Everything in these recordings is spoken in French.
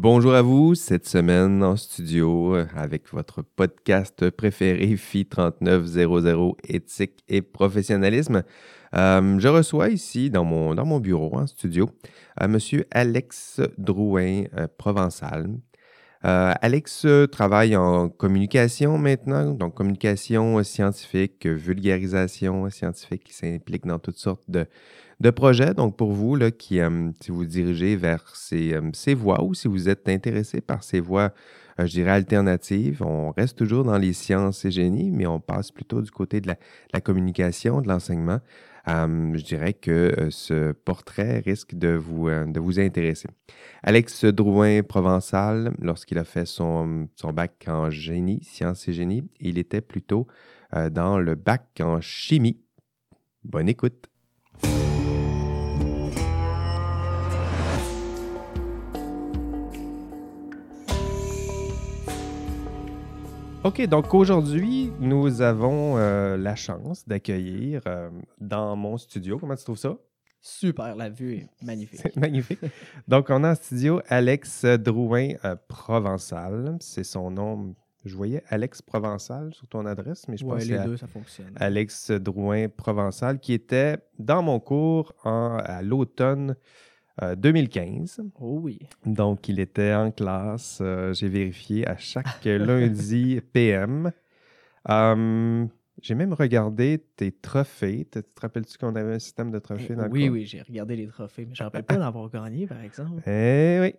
bonjour à vous. Cette semaine en studio euh, avec votre podcast préféré FI 3900 éthique et professionnalisme. Euh, je reçois ici dans mon, bureau en studio euh, Monsieur Alex Drouin Provençal. Alex travaille en communication maintenant, donc communication scientifique, vulgarisation scientifique, qui s'implique dans toutes sortes de, de projets. Donc, pour vous, là, qui, euh, si vous dirigez vers ces, euh, ces, voies ou si vous êtes intéressé par ces voies, euh, je dirais, alternatives, on reste toujours dans les sciences et génies, mais on passe plutôt du côté de la, communication, de l'enseignement. Je dirais que ce portrait risque de vous, de vous intéresser. Alex Drouin Provençal, lorsqu'il a fait son, son bac en génie, sciences et génie, il était plutôt dans le bac en chimie. Bonne écoute. OK, donc aujourd'hui, nous avons euh, la chance d'accueillir euh, dans mon studio. Comment tu trouves ça? Super, la vue est magnifique. C'est magnifique. Donc, on a en studio Alex Drouin euh, Provençal. C'est son nom. Je voyais Alex Provençal sur ton adresse, mais je pense que les deux, ça fonctionne. Alex Drouin Provençal, qui était dans mon cours à l'automne 2015. Euh, oh oui. Donc, il était en classe. Euh, j'ai vérifié à chaque lundi PM. Hum, j'ai même regardé tes trophées. Te, te rappelles-tu qu'on avait un système de trophées dans Oui, oui, j'ai regardé les trophées, mais je ne me rappelle pas d'avoir gagné, par exemple. Eh oui.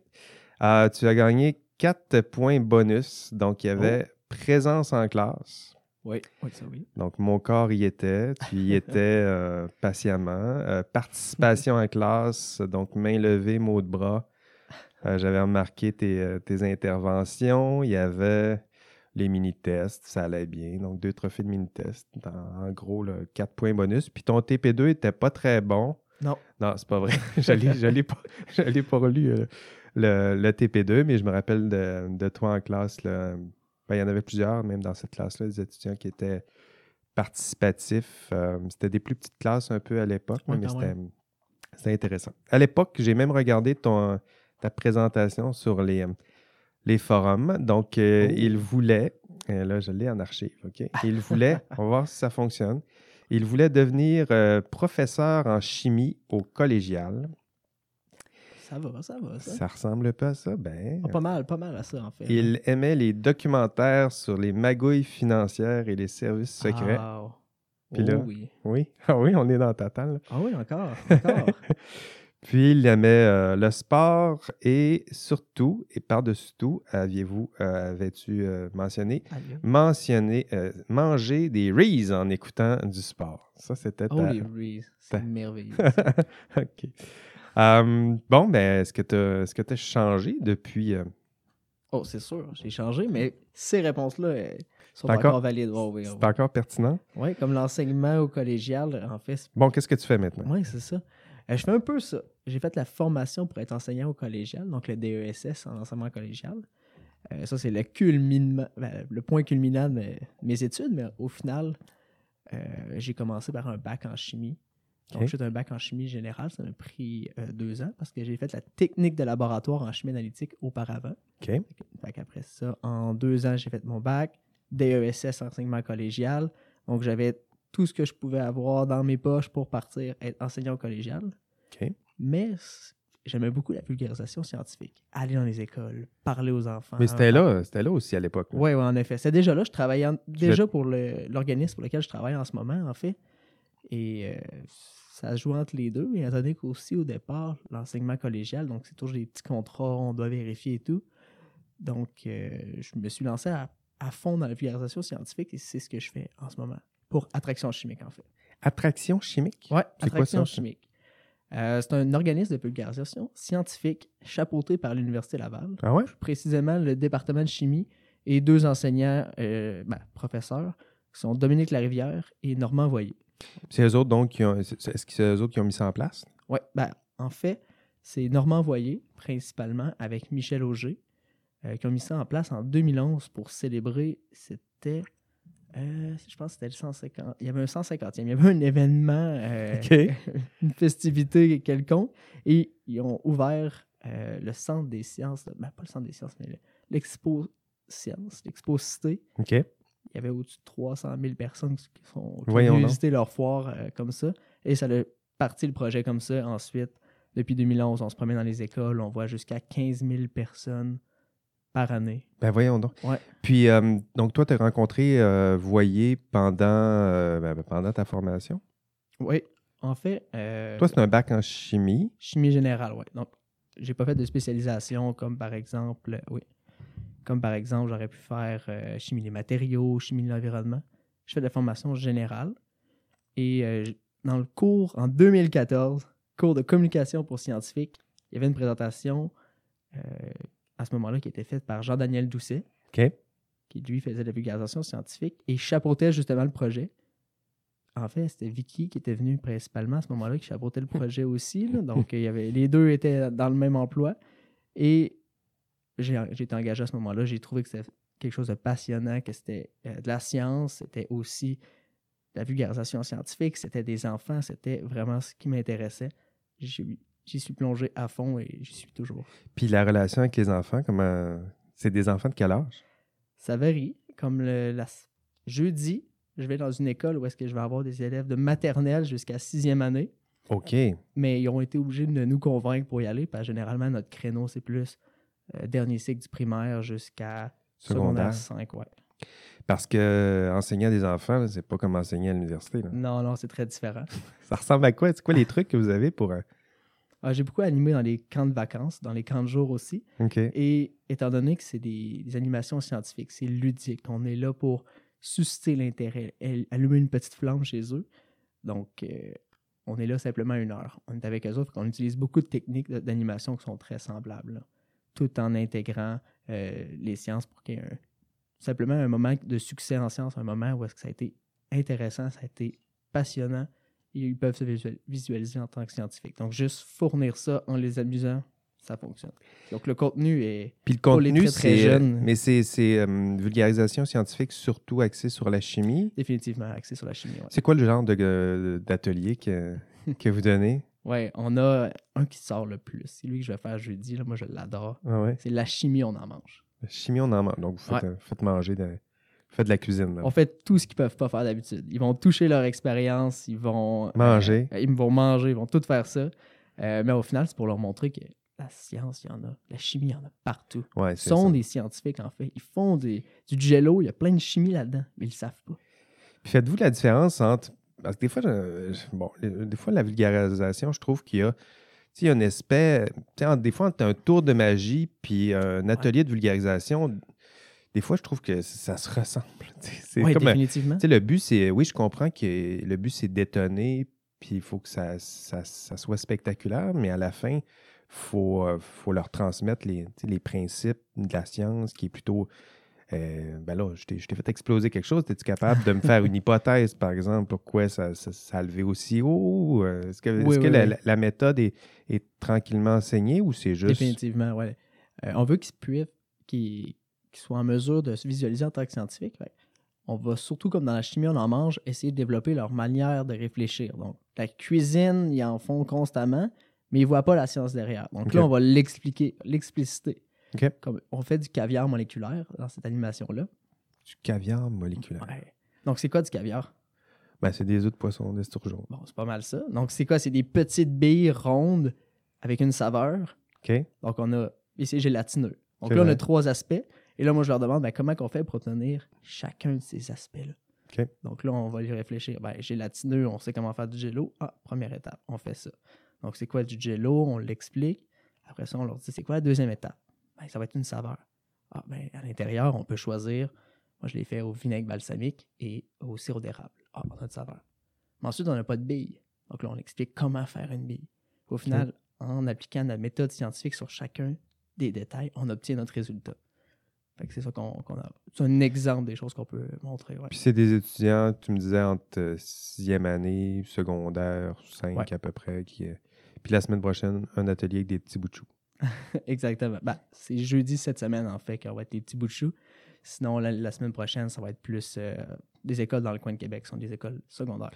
Euh, tu as gagné 4 points bonus. Donc, il y avait oh. présence en classe. Oui, oui, ça oui. Donc, mon corps y était, tu y étais euh, patiemment. Euh, participation en classe, donc main levée, mots de bras. Euh, j'avais remarqué tes, interventions. Il y avait les mini-tests, ça allait bien. Donc, deux trophées de mini-tests. En, gros, quatre points bonus. Puis ton TP2 n'était pas très bon. Non. Non, c'est pas vrai. je n'ai pas, pas relu le, TP2, mais je me rappelle de, de toi en classe. Là, ben, il y en avait plusieurs, même dans cette classe-là, des étudiants qui étaient participatifs. Euh, c'était des plus petites classes un peu à l'époque, mais c'était intéressant. À l'époque, j'ai même regardé ton, ta présentation sur les, les forums. Donc, euh, oh. il voulait, euh, là, je l'ai en archive, OK? Il voulait, on va voir si ça fonctionne. Il voulait devenir professeur en chimie au collégial. Ça va, ça va. Ça, ça ressemble pas à ça? Ben. Ah, pas mal, pas mal à ça, en fait. Il aimait les documentaires sur les magouilles financières et les services secrets. Oh, Puis là, oui. Oui. Ah oui, on est dans Tatal. Ah oui, encore. encore. Puis il aimait euh, le sport et surtout, et par-dessus tout, aviez-vous, euh, avais-tu euh, mentionné, mentionné, manger des Reese en écoutant du sport? Ça, c'était Oh, les Reese, c'est merveilleux. OK. Euh, bon, ben, est-ce que tu as, changé depuis. Euh? Oh, c'est sûr, j'ai changé, mais ces réponses-là euh, sont encore, valides. c'est encore pertinent? Oui, comme l'enseignement au collégial, en fait. Bon, qu'est-ce que tu fais maintenant? Oui, c'est ça. Je fais un peu ça. J'ai fait la formation pour être enseignant au collégial, donc le DESS en enseignement collégial. ça, c'est le, ben, le point culminant de mes études, mais au final, j'ai commencé par un bac en chimie donc, j'ai un bac en chimie générale. Ça m'a pris euh, deux ans parce que j'ai fait la technique de laboratoire en chimie analytique auparavant. OK. après ça, en deux ans, j'ai fait mon bac, DESS, enseignement collégial. Donc, j'avais tout ce que je pouvais avoir dans mes poches pour partir être enseignant collégial. Mais j'aimais beaucoup la vulgarisation scientifique. Aller dans les écoles, parler aux enfants. Mais c'était là, c'était là aussi à l'époque. Oui, ouais, en effet. C'était déjà là. Je travaillais déjà pour l'organisme pour lequel je travaille en ce moment, en fait. Et euh, ça se joue entre les deux, étant donné qu'aussi au départ, l'enseignement collégial, donc c'est toujours des petits contrats, on doit vérifier et tout. Donc, euh, je me suis lancé à, fond dans la vulgarisation scientifique et c'est ce que je fais en ce moment pour Attraction chimique, en fait. Attraction chimique? Oui, Attraction chimique. Euh, c'est un organisme de vulgarisation scientifique chapeauté par l'Université Laval. Ah ouais? Précisément le département de chimie et deux enseignants, euh, ben, professeurs, qui sont Dominique Larivière et Normand Voyer. C'est eux autres, donc, qui ont, est-ce que c'est eux autres qui ont mis ça en place? Oui, ben, en fait, c'est Normand Voyer, principalement, avec Michel Auger, euh, qui ont mis ça en place en 2011 pour célébrer, c'était, euh, je pense que c'était le 150, il y avait un 150e, il y avait un événement, euh, une festivité quelconque, et ils ont ouvert euh, le centre des sciences, ben, pas le centre des sciences, mais le- l'expo sciences, l'expo cité. OK. Il y avait au-dessus de 300 000 personnes qui sont qui donc. visiter leur foire comme ça. Et ça a parti le projet comme ça. Ensuite, depuis 2011, on se promène dans les écoles, on voit jusqu'à 15 000 personnes par année. Ben voyons donc. Ouais. Puis, euh, donc, toi, tu as rencontré euh, Voyer pendant, euh, ben, ben, pendant ta formation? Oui, en fait, euh, Toi, c'est un bac en chimie. chimie générale, oui. Donc, j'ai pas fait de spécialisation comme par exemple, oui, comme par exemple, j'aurais pu faire chimie des matériaux, chimie de l'environnement. Je fais de la formation générale. Et dans le cours, en 2014, cours de communication pour scientifiques, il y avait une présentation à ce moment-là qui était faite par Jean-Daniel Doucet, qui lui faisait de la vulgarisation scientifique et chapeautait justement le projet. En fait, c'était Vicky qui était venue principalement à ce moment-là, qui chapeautait le projet aussi. là. Donc, il y avait, les deux étaient dans le même emploi. Et j'ai j'ai été engagé à ce moment-là. J'ai trouvé que c'était quelque chose de passionnant, que c'était euh, de la science, c'était aussi de la vulgarisation scientifique, c'était des enfants, c'était vraiment ce qui m'intéressait. J'y j'y suis plongé à fond et j'y suis toujours. Puis la relation avec les enfants, comment. C'est des enfants de quel âge? Ça varie. Comme le la- jeudi, je vais dans une école où est-ce que je vais avoir des élèves de maternelle jusqu'à sixième année, OK. mais ils ont été obligés de nous convaincre pour y aller, parce que généralement, notre créneau, c'est plus euh, dernier cycle du primaire jusqu'à Secondaire. secondaire 5, ouais. Parce que euh, enseigner à des enfants, c'est pas comme enseigner à l'université. Non, non, c'est très différent. Ça ressemble à quoi? C'est quoi les trucs que vous avez pour. un- Ah, J'ai beaucoup animé dans les camps de vacances, dans les camps de jour aussi. Et étant donné que c'est des, des animations scientifiques, c'est ludique, on est là pour susciter l'intérêt, allumer une petite flamme chez eux. Donc, euh, on est là simplement une heure. On est avec eux autres, on utilise beaucoup de techniques d'animation qui sont très semblables, là, tout en intégrant euh, les sciences pour qu'il y ait un- simplement un moment de succès en sciences, un moment où est-ce que ça a été intéressant, ça a été passionnant, ils peuvent se visual- visualiser en tant que scientifiques. Donc, juste fournir ça en les amusant, ça fonctionne. Donc, le contenu est Puis le Pour les contenu, très, très euh, jeunes. Mais c'est euh, vulgarisation scientifique surtout axée sur la chimie? définitivement axé sur la chimie. Ouais. C'est quoi le genre d'atelier que, que vous donnez? Ouais, on a un qui sort le plus. C'est lui que je vais faire jeudi. Là. Moi, je l'adore. Ah ouais? C'est la chimie, on en mange. La chimie, on en mange. Donc, vous faites, Ouais. euh, faites manger, de, faites de la cuisine. là. On fait tout ce qu'ils peuvent pas faire d'habitude. Ils vont toucher leur expérience, ils vont euh, Manger. ils vont manger, ils vont tout faire ça. Euh, mais au final, c'est pour leur montrer que la science, il y en a. La chimie, il y en a partout. Ouais, Ils sont ça. des scientifiques, en fait. Ils font des, du jello, il y a plein de chimie là-dedans, mais ils le savent pas. Puis faites-vous la différence entre. Parce que des fois, je- bon, euh, des fois, la vulgarisation, je trouve qu'il y a. tu sais, il y a un aspect. Des fois, entre un tour de magie puis un atelier de vulgarisation, des fois, je trouve que ça se ressemble. C'est Oui, comme. un- définitivement. Le but, c'est. Oui, je comprends que le but, c'est d'étonner, puis il faut que ça, ça, ça soit spectaculaire, mais à la fin, il faut, euh, faut leur transmettre les, les principes de la science qui est plutôt. euh, ben là, je t'ai fait exploser quelque chose. Es-tu capable de me faire une hypothèse, par exemple, pourquoi ça, ça, ça a levé aussi haut? Euh, Est-ce que, est-ce Oui, que oui, la, oui. la- la méthode est, est tranquillement enseignée ou c'est juste. Définitivement. Euh, on veut qu'ils puissent, qu'ils qu'ils soient en mesure de se visualiser en tant que scientifique. On va surtout, comme dans la chimie, on en mange, essayer de développer leur manière de réfléchir. Donc, la cuisine, ils en font constamment, mais ils ne voient pas la science derrière. Donc là, on va l'expliquer, l'expliciter. Comme on fait du caviar moléculaire dans cette animation-là. Du caviar moléculaire. Ouais. Donc, c'est quoi du caviar? Ben, c'est des œufs de poisson d'esturgeon. Bon, c'est pas mal ça. Donc, c'est quoi? C'est des petites billes rondes avec une saveur. OK? Donc, on a. Et c'est gélatineux. Donc là, on a trois aspects. Et là, moi, je leur demande ben, comment on fait pour obtenir chacun de ces aspects-là? Donc là, on va y réfléchir. Ben, gélatineux, on sait comment faire du jello. Ah, première étape, on fait ça. Donc, c'est quoi du jello? On l'explique. Après ça, on leur dit c'est quoi la deuxième étape? Ben, ça va être une saveur. Ah, ben, à l'intérieur, on peut choisir. Moi, je l'ai fait au vinaigre balsamique et au sirop d'érable. Ah, on a de saveur. Mais ensuite, on n'a pas de bille. Donc là, on explique comment faire une bille. Au final, en appliquant notre méthode scientifique sur chacun des détails, on obtient notre résultat. C'est ça qu'on a. C'est un exemple des choses qu'on peut montrer. ouais. Puis c'est des étudiants, tu me disais, entre sixième année, secondaire, 5 Ouais. à peu près. Qui, euh, Puis la semaine prochaine, un atelier avec des petits bouts de chou. Exactement. Ben, c'est jeudi cette semaine, en fait, qu'on va être des petits bouts de chou. Sinon, la, la semaine prochaine, ça va être plus euh, des écoles dans le coin de Québec, ce sont des écoles secondaires.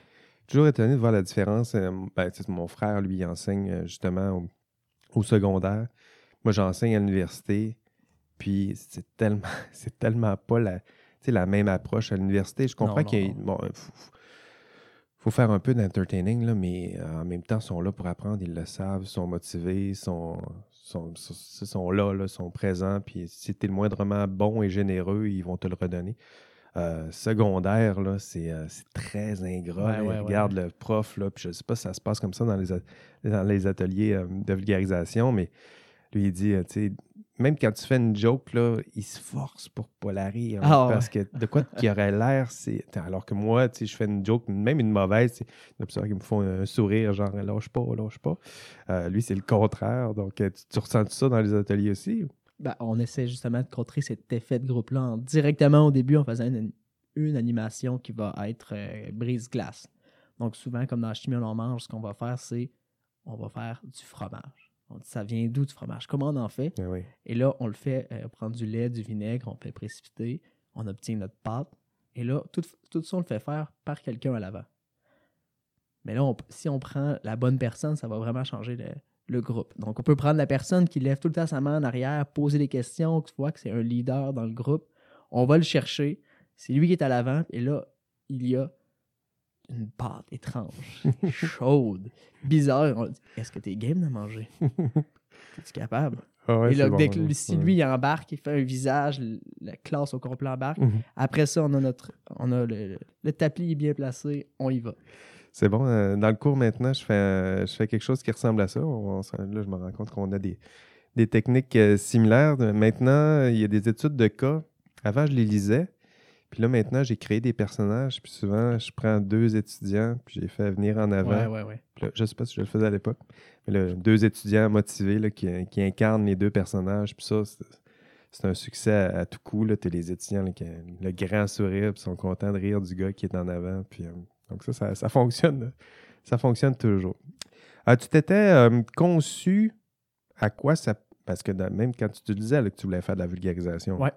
Toujours étonné de voir la différence. euh, ben, mon frère, lui, enseigne justement au, au secondaire. moi, j'enseigne à l'université, puis c'est tellement, c'est tellement pas la, la même approche à l'université. Je comprends qu'il bon, faut, faut, faire un peu d'entertaining, mais euh, en même temps, ils sont là pour apprendre, ils le savent, ils sont motivés, ils sont, sont, sont, là, là, sont présents, puis si tu es le moindrement bon et généreux, ils vont te le redonner. Euh, secondaire, là, c'est, euh, très ingrat. regarde le prof, là, puis je sais pas si ça se passe comme ça dans les, dans les ateliers de vulgarisation, mais lui, il dit, tu sais, même quand tu fais une joke, là, il se force pour pas la rire. Ah, parce que de quoi qui aurait l'air, c'est. Alors que moi, tu sais, je fais une joke, même une mauvaise, c'est une qui me font un sourire, genre lâche pas, lâche pas. Euh, lui, c'est le contraire. Donc, euh, tu, ressens ça dans les ateliers aussi? Ben, on essaie justement de contrer cet effet de groupe-là directement au début en faisant une, animation qui va être euh, brise-glace. Donc, souvent, comme dans la chimie, on mange, ce qu'on va faire, c'est on va faire du fromage. On dit, ça vient d'où du fromage? Comment on en fait? Ben et là, on le fait euh, prendre du lait, du vinaigre, on fait précipiter, on obtient notre pâte. Et là, tout, tout ça, on le fait faire par quelqu'un à l'avant. Mais là, si on prend la bonne personne, ça va vraiment changer le, groupe. Donc, on peut prendre la personne qui lève tout le temps sa main en arrière, poser des questions, tu vois que c'est un leader dans le groupe. On va le chercher. C'est lui qui est à l'avant. Et là, il y a une pâte étrange, chaude, bizarre. Est-ce que tu es game de manger? Es-tu capable? Ah et là, si lui il embarque, il fait un visage, la classe au complet embarque. Mhm. Après ça, on a notre on a le, le tapis bien placé, on y va. C'est bon. Euh, dans le cours maintenant, je fais, je fais quelque chose qui ressemble à ça. là, je me rends compte qu'on a des, des techniques euh, similaires. Maintenant, il y a des études de cas. Avant, je les lisais. Puis là, maintenant, j'ai créé des personnages. Puis souvent, je prends deux étudiants, puis j'ai fait venir en avant. Ouais, ouais, ouais. Là, je sais pas si je le faisais à l'époque, mais là, deux étudiants motivés là, qui, qui, incarnent les deux personnages. Puis ça, c'est un succès à, tout coup. Tu les étudiants qui ont le grand sourire, puis sont contents de rire du gars qui est en avant. Puis, euh, donc ça, ça, fonctionne. Ça fonctionne toujours. Ah, tu t'étais euh, conçu à quoi ça... Parce que même quand tu te disais que tu voulais faire de la vulgarisation, ouais.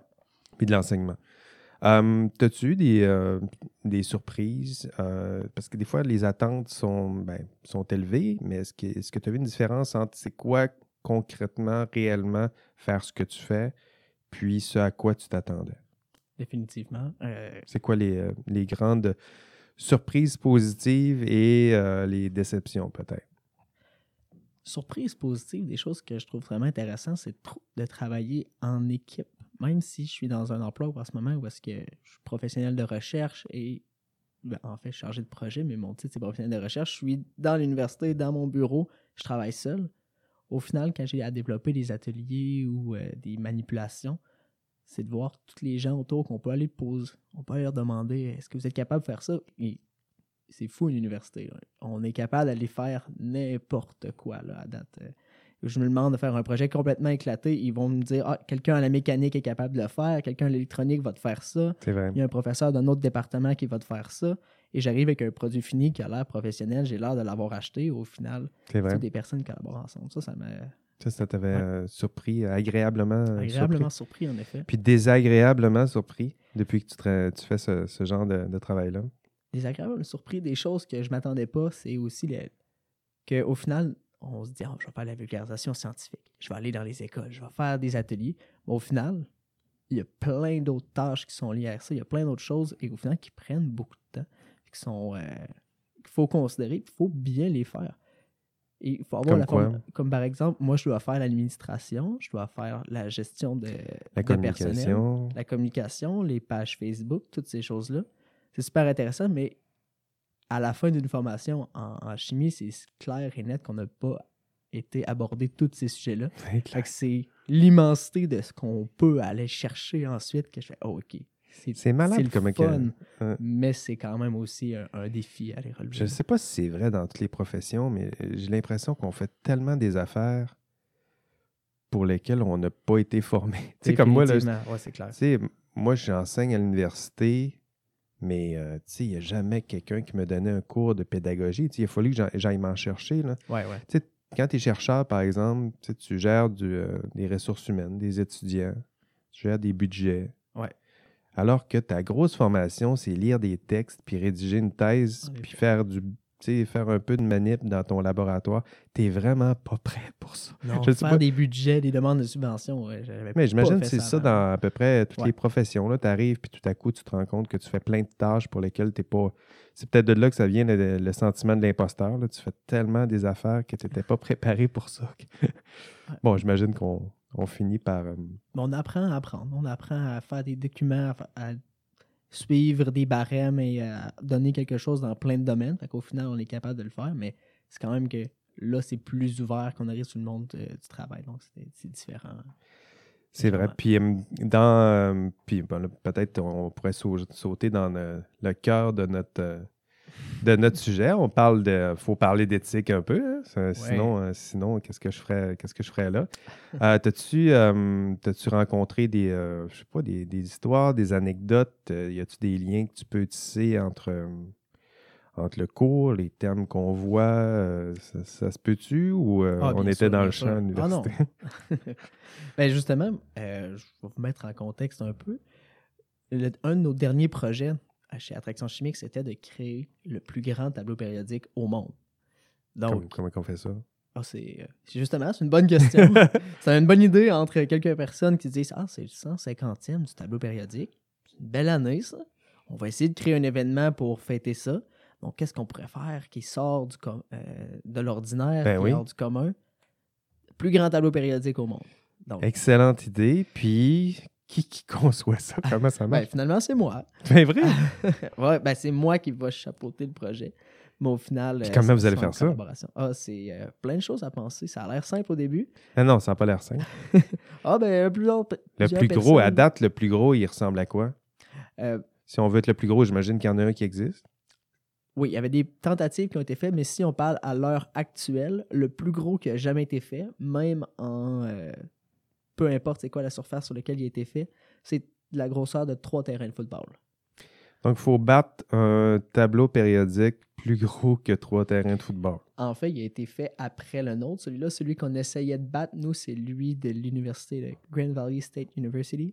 puis de l'enseignement, Um, T'as-tu des, euh, des surprises? Euh, parce que des fois, les attentes sont, ben, sont élevées, mais est-ce que tu as vu une différence entre c'est quoi concrètement, réellement faire ce que tu fais, puis ce à quoi tu t'attendais? Définitivement. Euh, c'est quoi les, les, grandes surprises positives et les déceptions peut-être? Surprises positives, des choses que je trouve vraiment intéressantes, c'est de travailler en équipe même si je suis dans un emploi en ce moment où est-ce que je suis professionnel de recherche et ben, en fait chargé de projet, mais mon titre c'est professionnel de recherche, je suis dans l'université, dans mon bureau, je travaille seul. Au final, quand j'ai à développer des ateliers ou euh, des manipulations, c'est de voir tous les gens autour qu'on peut aller poser. On peut leur demander est-ce que vous êtes capable de faire ça? Et c'est fou une université. On est capable d'aller faire n'importe quoi là, à date. Je me demande de faire un projet complètement éclaté, ils vont me dire Ah, quelqu'un à la mécanique est capable de le faire, quelqu'un à l'électronique va te faire ça. Il y a un professeur d'un autre département qui va te faire ça. Et j'arrive avec un produit fini qui a l'air professionnel, j'ai l'air de l'avoir acheté. Au final, c'est des personnes qui collaborent ensemble. Ça, ça m'a. Ça, ça t'avait euh, surpris, euh, agréablement. Euh, agréablement surpris. en effet. Puis désagréablement surpris depuis que tu, tu fais ce, genre de, travail-là. Désagréablement surpris des choses que je m'attendais pas, c'est aussi les... qu'au final, on se dit, ah, je vais faire la vulgarisation scientifique, je vais aller dans les écoles, je vais faire des ateliers. Mais au final, il y a plein d'autres tâches qui sont liées à ça, il y a plein d'autres choses, et au final, qui prennent beaucoup de temps, qui sont euh, qu'il faut considérer, il faut bien les faire. Et il faut avoir comme la comme par exemple, moi, je dois faire l'administration, je dois faire la gestion de, la communication. la communication, les pages Facebook, toutes ces choses-là. C'est super intéressant, mais à la fin d'une formation en, chimie, c'est clair et net qu'on n'a pas été abordé tous ces sujets-là. C'est l'immensité de ce qu'on peut aller chercher ensuite que je fais oh, OK. C'est malade comme fun, mais c'est quand même aussi un, défi à les relever. Je ne sais pas si c'est vrai dans toutes les professions, mais j'ai l'impression qu'on fait tellement des affaires pour lesquelles on n'a pas été formé. Tu sais, comme moi, là, c'est clair. moi, j'enseigne à l'université mais euh, il n'y a jamais quelqu'un qui me donnait un cours de pédagogie. il a fallu que j'aille m'en chercher. Là. Quand tu es chercheur, par exemple, tu gères euh, des ressources humaines, des étudiants, tu gères des budgets. Ouais. Alors que ta grosse formation, c'est lire des textes, puis rédiger une thèse, puis faire du faire un peu de manip dans ton laboratoire, tu n'es vraiment pas prêt pour ça. Non, Je faire pas. des budgets, des demandes de subventions, ouais, Mais j'imagine que c'est ça dans à peu près toutes Ouais. les professions. Tu arrives, puis tout à coup, tu te rends compte que tu fais plein de tâches pour lesquelles tu n'es pas. C'est peut-être de là que ça vient le, le sentiment de l'imposteur. Tu fais tellement des affaires que tu n'étais pas préparé pour ça. bon, j'imagine qu'on on finit par. euh, on apprend à apprendre. On apprend à faire des documents, à, à suivre des barèmes et à donner quelque chose dans plein de domaines. Fait qu'au final, on est capable de le faire, mais c'est quand même que là, c'est plus ouvert qu'on arrive sur le monde euh, du travail. Donc, c'est différent. C'est vrai. Puis, euh, dans, euh, puis bon, là, peut-être on pourrait sau- sauter dans le, le cœur de notre, euh, de notre sujet. On parle de. faut parler d'éthique un peu. hein. Ça- Sinon, euh, sinon qu'est-ce que je ferais, qu'est-ce que je ferais là? Euh, T'as-tu euh, t'as-tu rencontré des, je sais pas, des, des histoires, des anecdotes? Y a-tu des liens que tu peux tisser entre, entre le cours, les termes qu'on voit? ça, ça se peut-tu? Ou Ah, on était sûr, dans le sûr. champ à Ah, l'université? ben justement, je vais vous mettre en contexte un peu. Le- un de nos derniers projets chez Attraction Chimique, c'était de créer le plus grand tableau périodique au monde. Donc, Comme- comment on fait ça? Ah, c'est euh, c'est justement, c'est une bonne question. c'est une bonne idée entre quelques personnes qui disent Ah, c'est le 150e du tableau périodique. C'est une belle année, ça. On va essayer de créer un événement pour fêter ça. Donc, qu'est-ce qu'on pourrait faire qui sort du com- euh, de l'ordinaire, Ben qui oui. du commun? Plus grand tableau périodique au monde. Donc, Excellente idée. Puis, qui, qui conçoit ça? Comment ça ben, marche? finalement, c'est moi. C'est vrai? ouais, ben, c'est moi qui va chapeauter le projet. Mais au final. Puis euh, comment vous allez faire ça? Ah, c'est euh, plein de choses à penser. Ça a l'air simple au début. Ah non, ça n'a pas l'air simple. Ah, ben, plusieurs. Le plus gros, à date, le plus gros, il ressemble à quoi? Euh, Si on veut être le plus gros, j'imagine qu'il y en a un qui existe. Oui, il y avait des tentatives qui ont été faites, mais si on parle à l'heure actuelle, le plus gros qui a jamais été fait, même en euh, peu importe c'est quoi la surface sur laquelle il a été fait, c'est de la grosseur de trois terrains de football. Donc, il faut battre un tableau périodique plus gros que trois terrains de football. En fait, il a été fait après le nôtre. Celui-là, celui qu'on essayait de battre, nous, c'est lui de l'université de Grand Valley State University,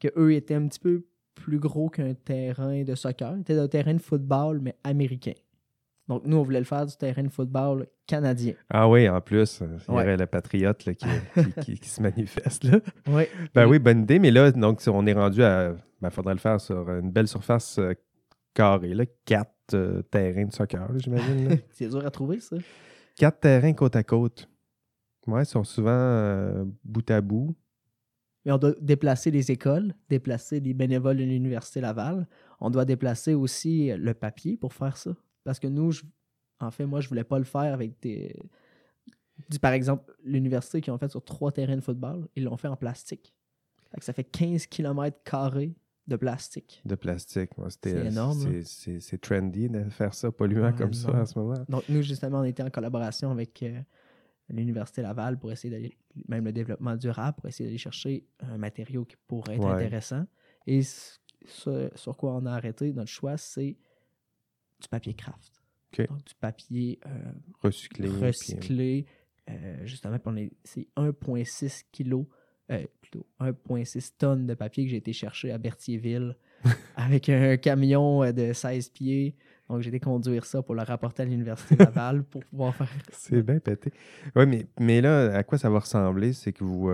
que eux étaient un petit peu plus gros qu'un terrain de soccer. C'était un terrain de football, mais américain. Donc, nous, on voulait le faire du terrain de football canadien. Ah oui, en plus, euh, il y Ouais. aurait le patriote là, qui, qui- qui- qui se manifeste. Là. Oui. Ben oui, bonne idée. Mais là, donc, on est rendu à. Ben, faudrait le faire sur une belle surface euh, carrée, là. Quatre euh, terrains de soccer, j'imagine. C'est dur à trouver, ça. Quatre terrains côte à côte. Ouais, ils sont souvent euh, bout à bout. Mais on doit déplacer les écoles, déplacer les bénévoles de l'Université Laval. On doit déplacer aussi le papier pour faire ça. Parce que nous, je- en fait, moi, je voulais pas le faire avec des. dis, Par exemple, l'université qui ont fait sur trois terrains de football, ils l'ont fait en plastique. Fait que ça fait 15 km de plastique. De plastique. Ouais, c'était, C'est énorme, c'est- là. C'est trendy de faire ça polluant comme ça en ce moment. Donc, nous, justement, on était en collaboration avec euh, l'Université Laval pour essayer d'aller, même le développement durable, pour essayer d'aller chercher un matériau qui pourrait être Ouais. intéressant. Et ce, ce sur quoi on a arrêté, notre choix, c'est du papier craft. Donc, du papier euh, Recyclé. puis, euh, recyclé. euh, justement, puis on est- c'est 1,6 kg, euh, plutôt 1,6 tonnes de papier que j'ai été chercher à Berthierville avec un camion euh, de 16 pieds. Donc, j'ai été conduire ça pour le rapporter à l'Université Laval pour pouvoir faire. C'est bien pété. Oui, mais, mais là, à quoi ça va ressembler? C'est que vous.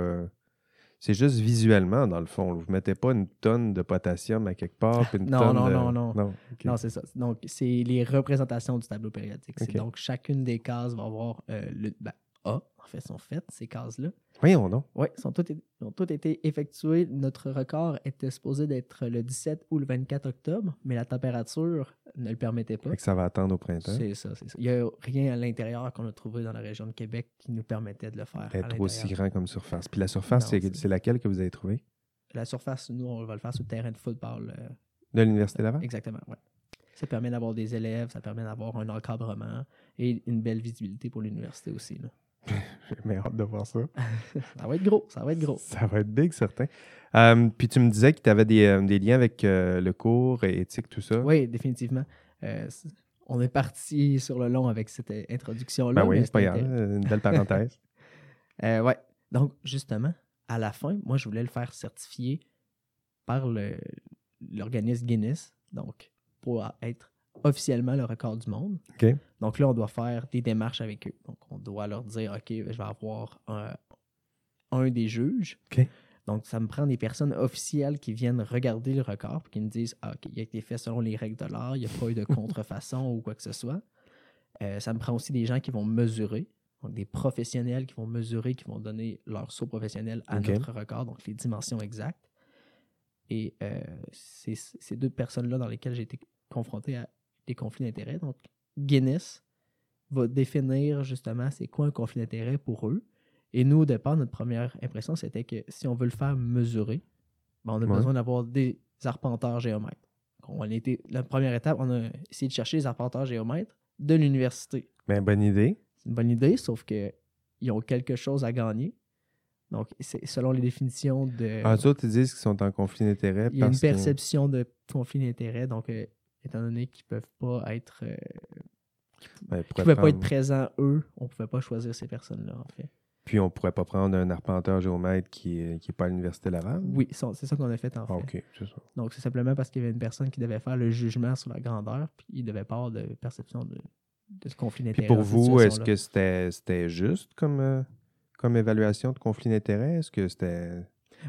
C'est juste visuellement, dans le fond. Vous ne mettez pas une tonne de potassium à quelque part. puis une Non, tonne non, de- non, non. Non. Non, c'est ça. Donc, c'est les représentations du tableau périodique. Donc chacune des cases va avoir euh, le. Ben, A, sont faites, ces cases-là. Voyons donc. Oui, sont toutes, ont toutes été effectuées. Notre record était supposé d'être le 17 ou le 24 octobre, mais la température ne le permettait pas. Fait que ça va attendre au printemps. C'est ça, c'est ça. Il n'y a rien à l'intérieur qu'on a trouvé dans la région de Québec qui nous permettait de le faire. Être aussi grand comme surface. Puis la surface, c'est laquelle que vous avez trouvée? La surface, nous, on va le faire sur le terrain de football. euh, De l'Université Laval? exactement, ouais. Ça permet d'avoir des élèves, ça permet d'avoir un encadrement et une belle visibilité pour l'université aussi. là. J'ai hâte de voir ça. Ça va être gros, ça va être gros. Ça va être big, certain. Euh, puis tu me disais que tu avais des, euh, des liens avec euh, le cours, et éthique, tout ça. Oui, définitivement. On est parti sur le long avec cette introduction-là. Ben oui, c'est pas grave. Une belle parenthèse. Ouais. Donc, justement, à la fin, moi, je voulais le faire certifier par l'organisme Guinness, donc pour être officiellement le record du monde. Donc là, on doit faire des démarches avec eux. Donc, on doit leur dire, OK, je vais avoir un, un des juges. Donc, ça me prend des personnes officielles qui viennent regarder le record et qui me disent, ah, OK, il a été fait selon les règles de l'art, il n'y a pas eu de contrefaçon ou quoi que ce soit. Euh, ça me prend aussi des gens qui vont mesurer. Donc, des professionnels qui vont mesurer, qui vont donner leur saut professionnel à notre record, donc les dimensions exactes. Et euh, c'est ces deux personnes-là dans lesquelles j'ai été confronté à des conflits d'intérêts. Donc, Guinness va définir justement c'est quoi un conflit d'intérêt pour eux. Et nous, au départ, notre première impression, c'était que si on veut le faire mesurer, ben, on a Ouais. besoin d'avoir des arpenteurs géomètres. On a été, la première étape, on a essayé de chercher les arpenteurs géomètres de l'université. Ben, bonne idée. C'est une bonne idée, sauf que ils ont quelque chose à gagner. Donc, c'est selon les définitions de. Ah, autres, ils disent qu'ils sont en conflit d'intérêts. il y a une que- perception de conflit d'intérêt. Donc, euh, étant donné qu'ils ne peuvent pas être. euh, Ben, pouvaient pas être présents, eux, on ne pouvait pas choisir ces personnes-là, en fait. Puis on pourrait pas prendre un arpenteur géomètre qui n'est qui est pas à l'Université Laval? Oui, c'est ça qu'on a fait, en fait. Ah, OK, c'est ça. Donc, c'est simplement parce qu'il y avait une personne qui devait faire le jugement sur la grandeur, puis il devait pas avoir de perception de, de ce conflit Puis d'intérêt. pour dans cette vous, est-ce que c'était juste comme, euh, comme évaluation de conflit d'intérêt? Est-ce que c'était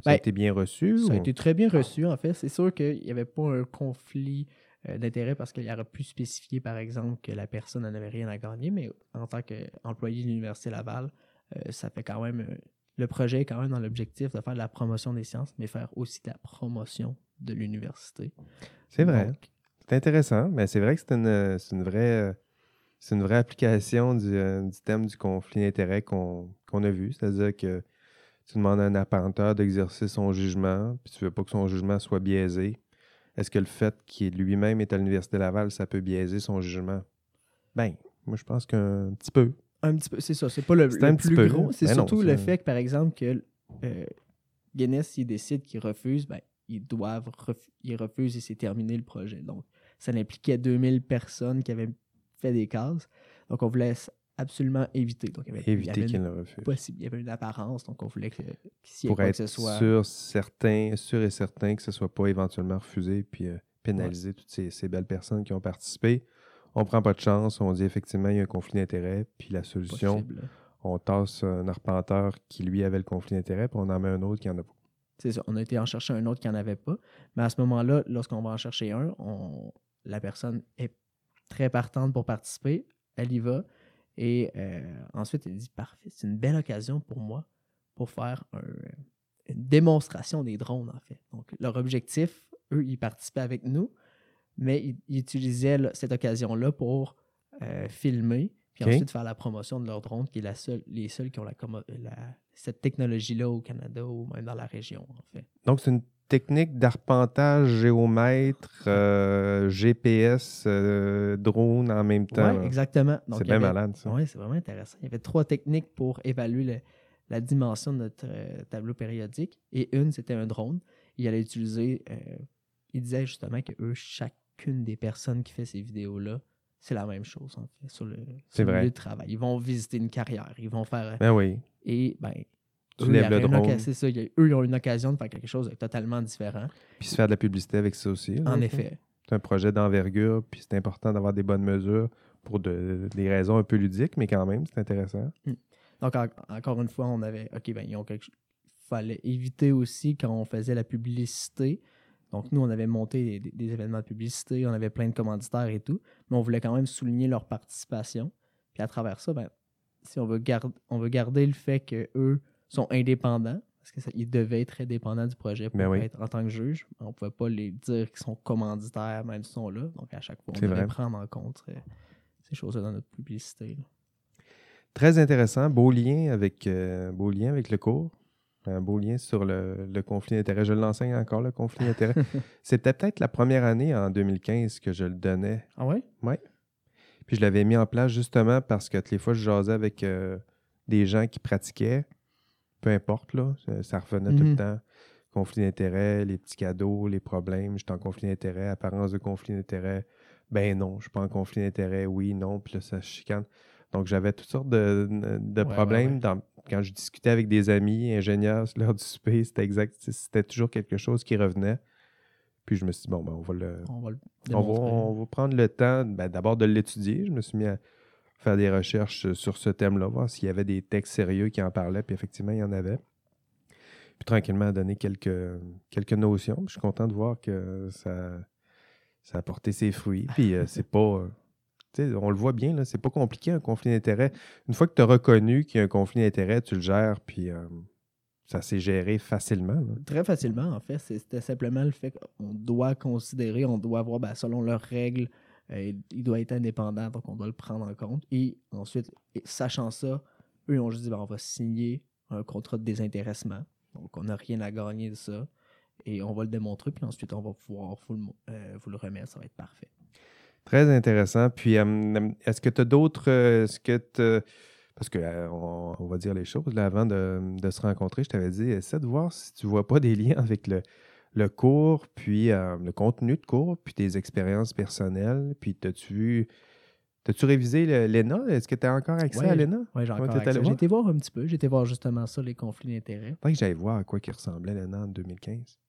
ça a Ben, été bien reçu? Ça a été très bien reçu, en fait. C'est sûr qu'il n'y avait pas un conflit d'intérêt parce qu'il aurait pu spécifier, par exemple, que la personne n'en avait rien à gagner, mais en tant qu'employé de l'Université Laval, euh, ça fait quand même. euh, le projet est quand même dans l'objectif de faire de la promotion des sciences, mais faire aussi de la promotion de l'université. C'est vrai. C'est intéressant, mais c'est vrai que c'est une, une vraie euh, c'est une vraie application du, euh, du thème du conflit d'intérêt qu'on a vu. C'est-à-dire que tu demandes à un apparenteur d'exercer son jugement, puis tu veux pas que son jugement soit biaisé. Est-ce que le fait qu'il lui-même est à l'Université Laval, ça peut biaiser son jugement? Ben, moi je pense qu'un petit peu. Un petit peu, c'est ça. C'est pas le, C'est le plus peu, gros. C'est Ben non, surtout le fait que, par exemple, que euh, Guinness, s'il décide qu'il refuse, ben, ils doivent ref- ils refusent et c'est terminé le projet. Donc, ça impliquait 2000 personnes qui avaient fait des cases. Donc, on voulait absolument éviter. Donc, il y avait, Éviter qu'il le refuse. possible- il y avait une apparence. Donc, on voulait que, Pour quoi être que ce soit. sûr, certain, sûr et certain que ce ne soit pas éventuellement refusé puis euh, pénaliser toutes ces, ces belles personnes qui ont participé. On prend pas de chance, on dit effectivement il y a un conflit d'intérêt, puis la solution, possible. on tasse un arpenteur qui lui avait le conflit d'intérêt, puis on en met un autre qui en a pas. C'est ça. On a été en chercher un autre qui n'en avait pas. Mais à ce moment-là, lorsqu'on va en chercher un, on- la personne est très partante pour participer. Elle y va. Et euh, ensuite, elle dit Parfait, c'est une belle occasion pour moi pour faire un- une démonstration des drones, en fait. Donc, leur objectif, eux, ils participaient avec nous, mais ils, ils utilisaient cette occasion-là pour euh, filmer, puis ensuite faire la promotion de leur drone, qui est la seule, les seuls qui ont la- cette technologie-là au Canada ou même dans la région, en fait. Donc c'est une technique d'arpentage géomètre, euh, GPS, euh, drone en même temps. Oui, exactement. C'est bien avait- malade ça. Oui, c'est vraiment intéressant. Il y avait trois techniques pour évaluer le- la dimension de notre euh, tableau périodique. Et une, c'était un drone. Il allait utiliser. euh, il disait justement que eux, chacune des personnes qui fait ces vidéos-là, c'est la même chose, en fait, sur le, C'est sur le vrai. lieu de travail. Ils vont visiter une carrière. Ils vont faire. Ben oui. Et, ben. Tu eux, lèves le drone. C'est ça. il y a- eux, ils ont une occasion de faire quelque chose de totalement différent. Puis se faire de la publicité avec ça aussi. là, En effet. C'est un projet d'envergure, puis c'est important d'avoir des bonnes mesures pour de- des raisons un peu ludiques, mais quand même, c'est intéressant. Donc, en- encore une fois, on avait. OK, ben, ils ont quelque chose. fallait éviter aussi quand on faisait la publicité. Donc, nous, on avait monté des, des événements de publicité, on avait plein de commanditaires et tout, mais on voulait quand même souligner leur participation. Puis à travers ça, ben, si on veut, garder on veut garder le fait qu'eux sont indépendants, parce qu'ils devaient être indépendants du projet pour Ben oui. être en tant que juge, on ne pouvait pas les dire qu'ils sont commanditaires, même s'ils sont là. Donc, à chaque fois, on devait prendre en compte euh, ces choses-là dans notre publicité. là. Très intéressant, beau lien avec, euh, beau lien avec le cours. Un beau lien sur le, le conflit d'intérêt. Je l'enseigne encore, le conflit d'intérêt. C'était peut-être la première année en 2015 que je le donnais. Ah ouais? Puis je l'avais mis en place justement parce que toutes les fois, je jasais avec euh, des gens qui pratiquaient, peu importe, là, ça, revenait tout le Mhm. temps. Conflit d'intérêt, les petits cadeaux, les problèmes, j'étais en conflit d'intérêt, apparence de conflit d'intérêt. Ben non, je suis pas en conflit d'intérêt, oui, non, puis là, ça chicane. Donc j'avais toutes sortes de, de Ouais, problèmes. ouais. dans- quand je discutais avec des amis ingénieurs l'heure du souper, c'était exact, c'était toujours quelque chose qui revenait. Puis je me suis dit, bon, ben, on va le. On va le On va, on va prendre le temps ben, d'abord de l'étudier. Je me suis mis à faire des recherches sur ce thème-là, voir s'il y avait des textes sérieux qui en parlaient. Puis effectivement, il y en avait. Puis tranquillement, donner quelques, quelques notions. Je suis content de voir que ça, ça a porté ses fruits. Puis euh, c'est pas. euh, on le voit bien, là, c'est pas compliqué un conflit d'intérêt. Une fois que tu as reconnu qu'il y a un conflit d'intérêt, tu le gères, puis euh, ça s'est géré facilement. Très facilement, en fait. C'était simplement le fait qu'on doit considérer, on doit voir, ben, selon leurs règles, euh, il doit être indépendant, donc on doit le prendre en compte. Et ensuite, sachant ça, eux ont juste dit, ben, on va signer un contrat de désintéressement. Donc, on n'a rien à gagner de ça. Et on va le démontrer, puis ensuite, on va pouvoir vous le, euh, remettre. Ça va être parfait. Très intéressant. Puis, euh, est-ce que tu as d'autres. Est-ce que tu. Parce euh, on, va dire les choses. Avant de, de se rencontrer, je t'avais dit essaie de voir si tu vois pas des liens avec le, le cours, puis euh, le contenu de cours, puis tes expériences personnelles. Puis, t'as-tu vu. T'as-tu révisé le- l'ENA? Est-ce que tu as encore accès Ouais, à l'ENA? Ouais, j'ai encore accès. J'ai voir? été voir un petit peu. J'ai été voir justement ça, les conflits d'intérêts. Que j'aille voir à quoi il ressemblait l'ENA en 2015.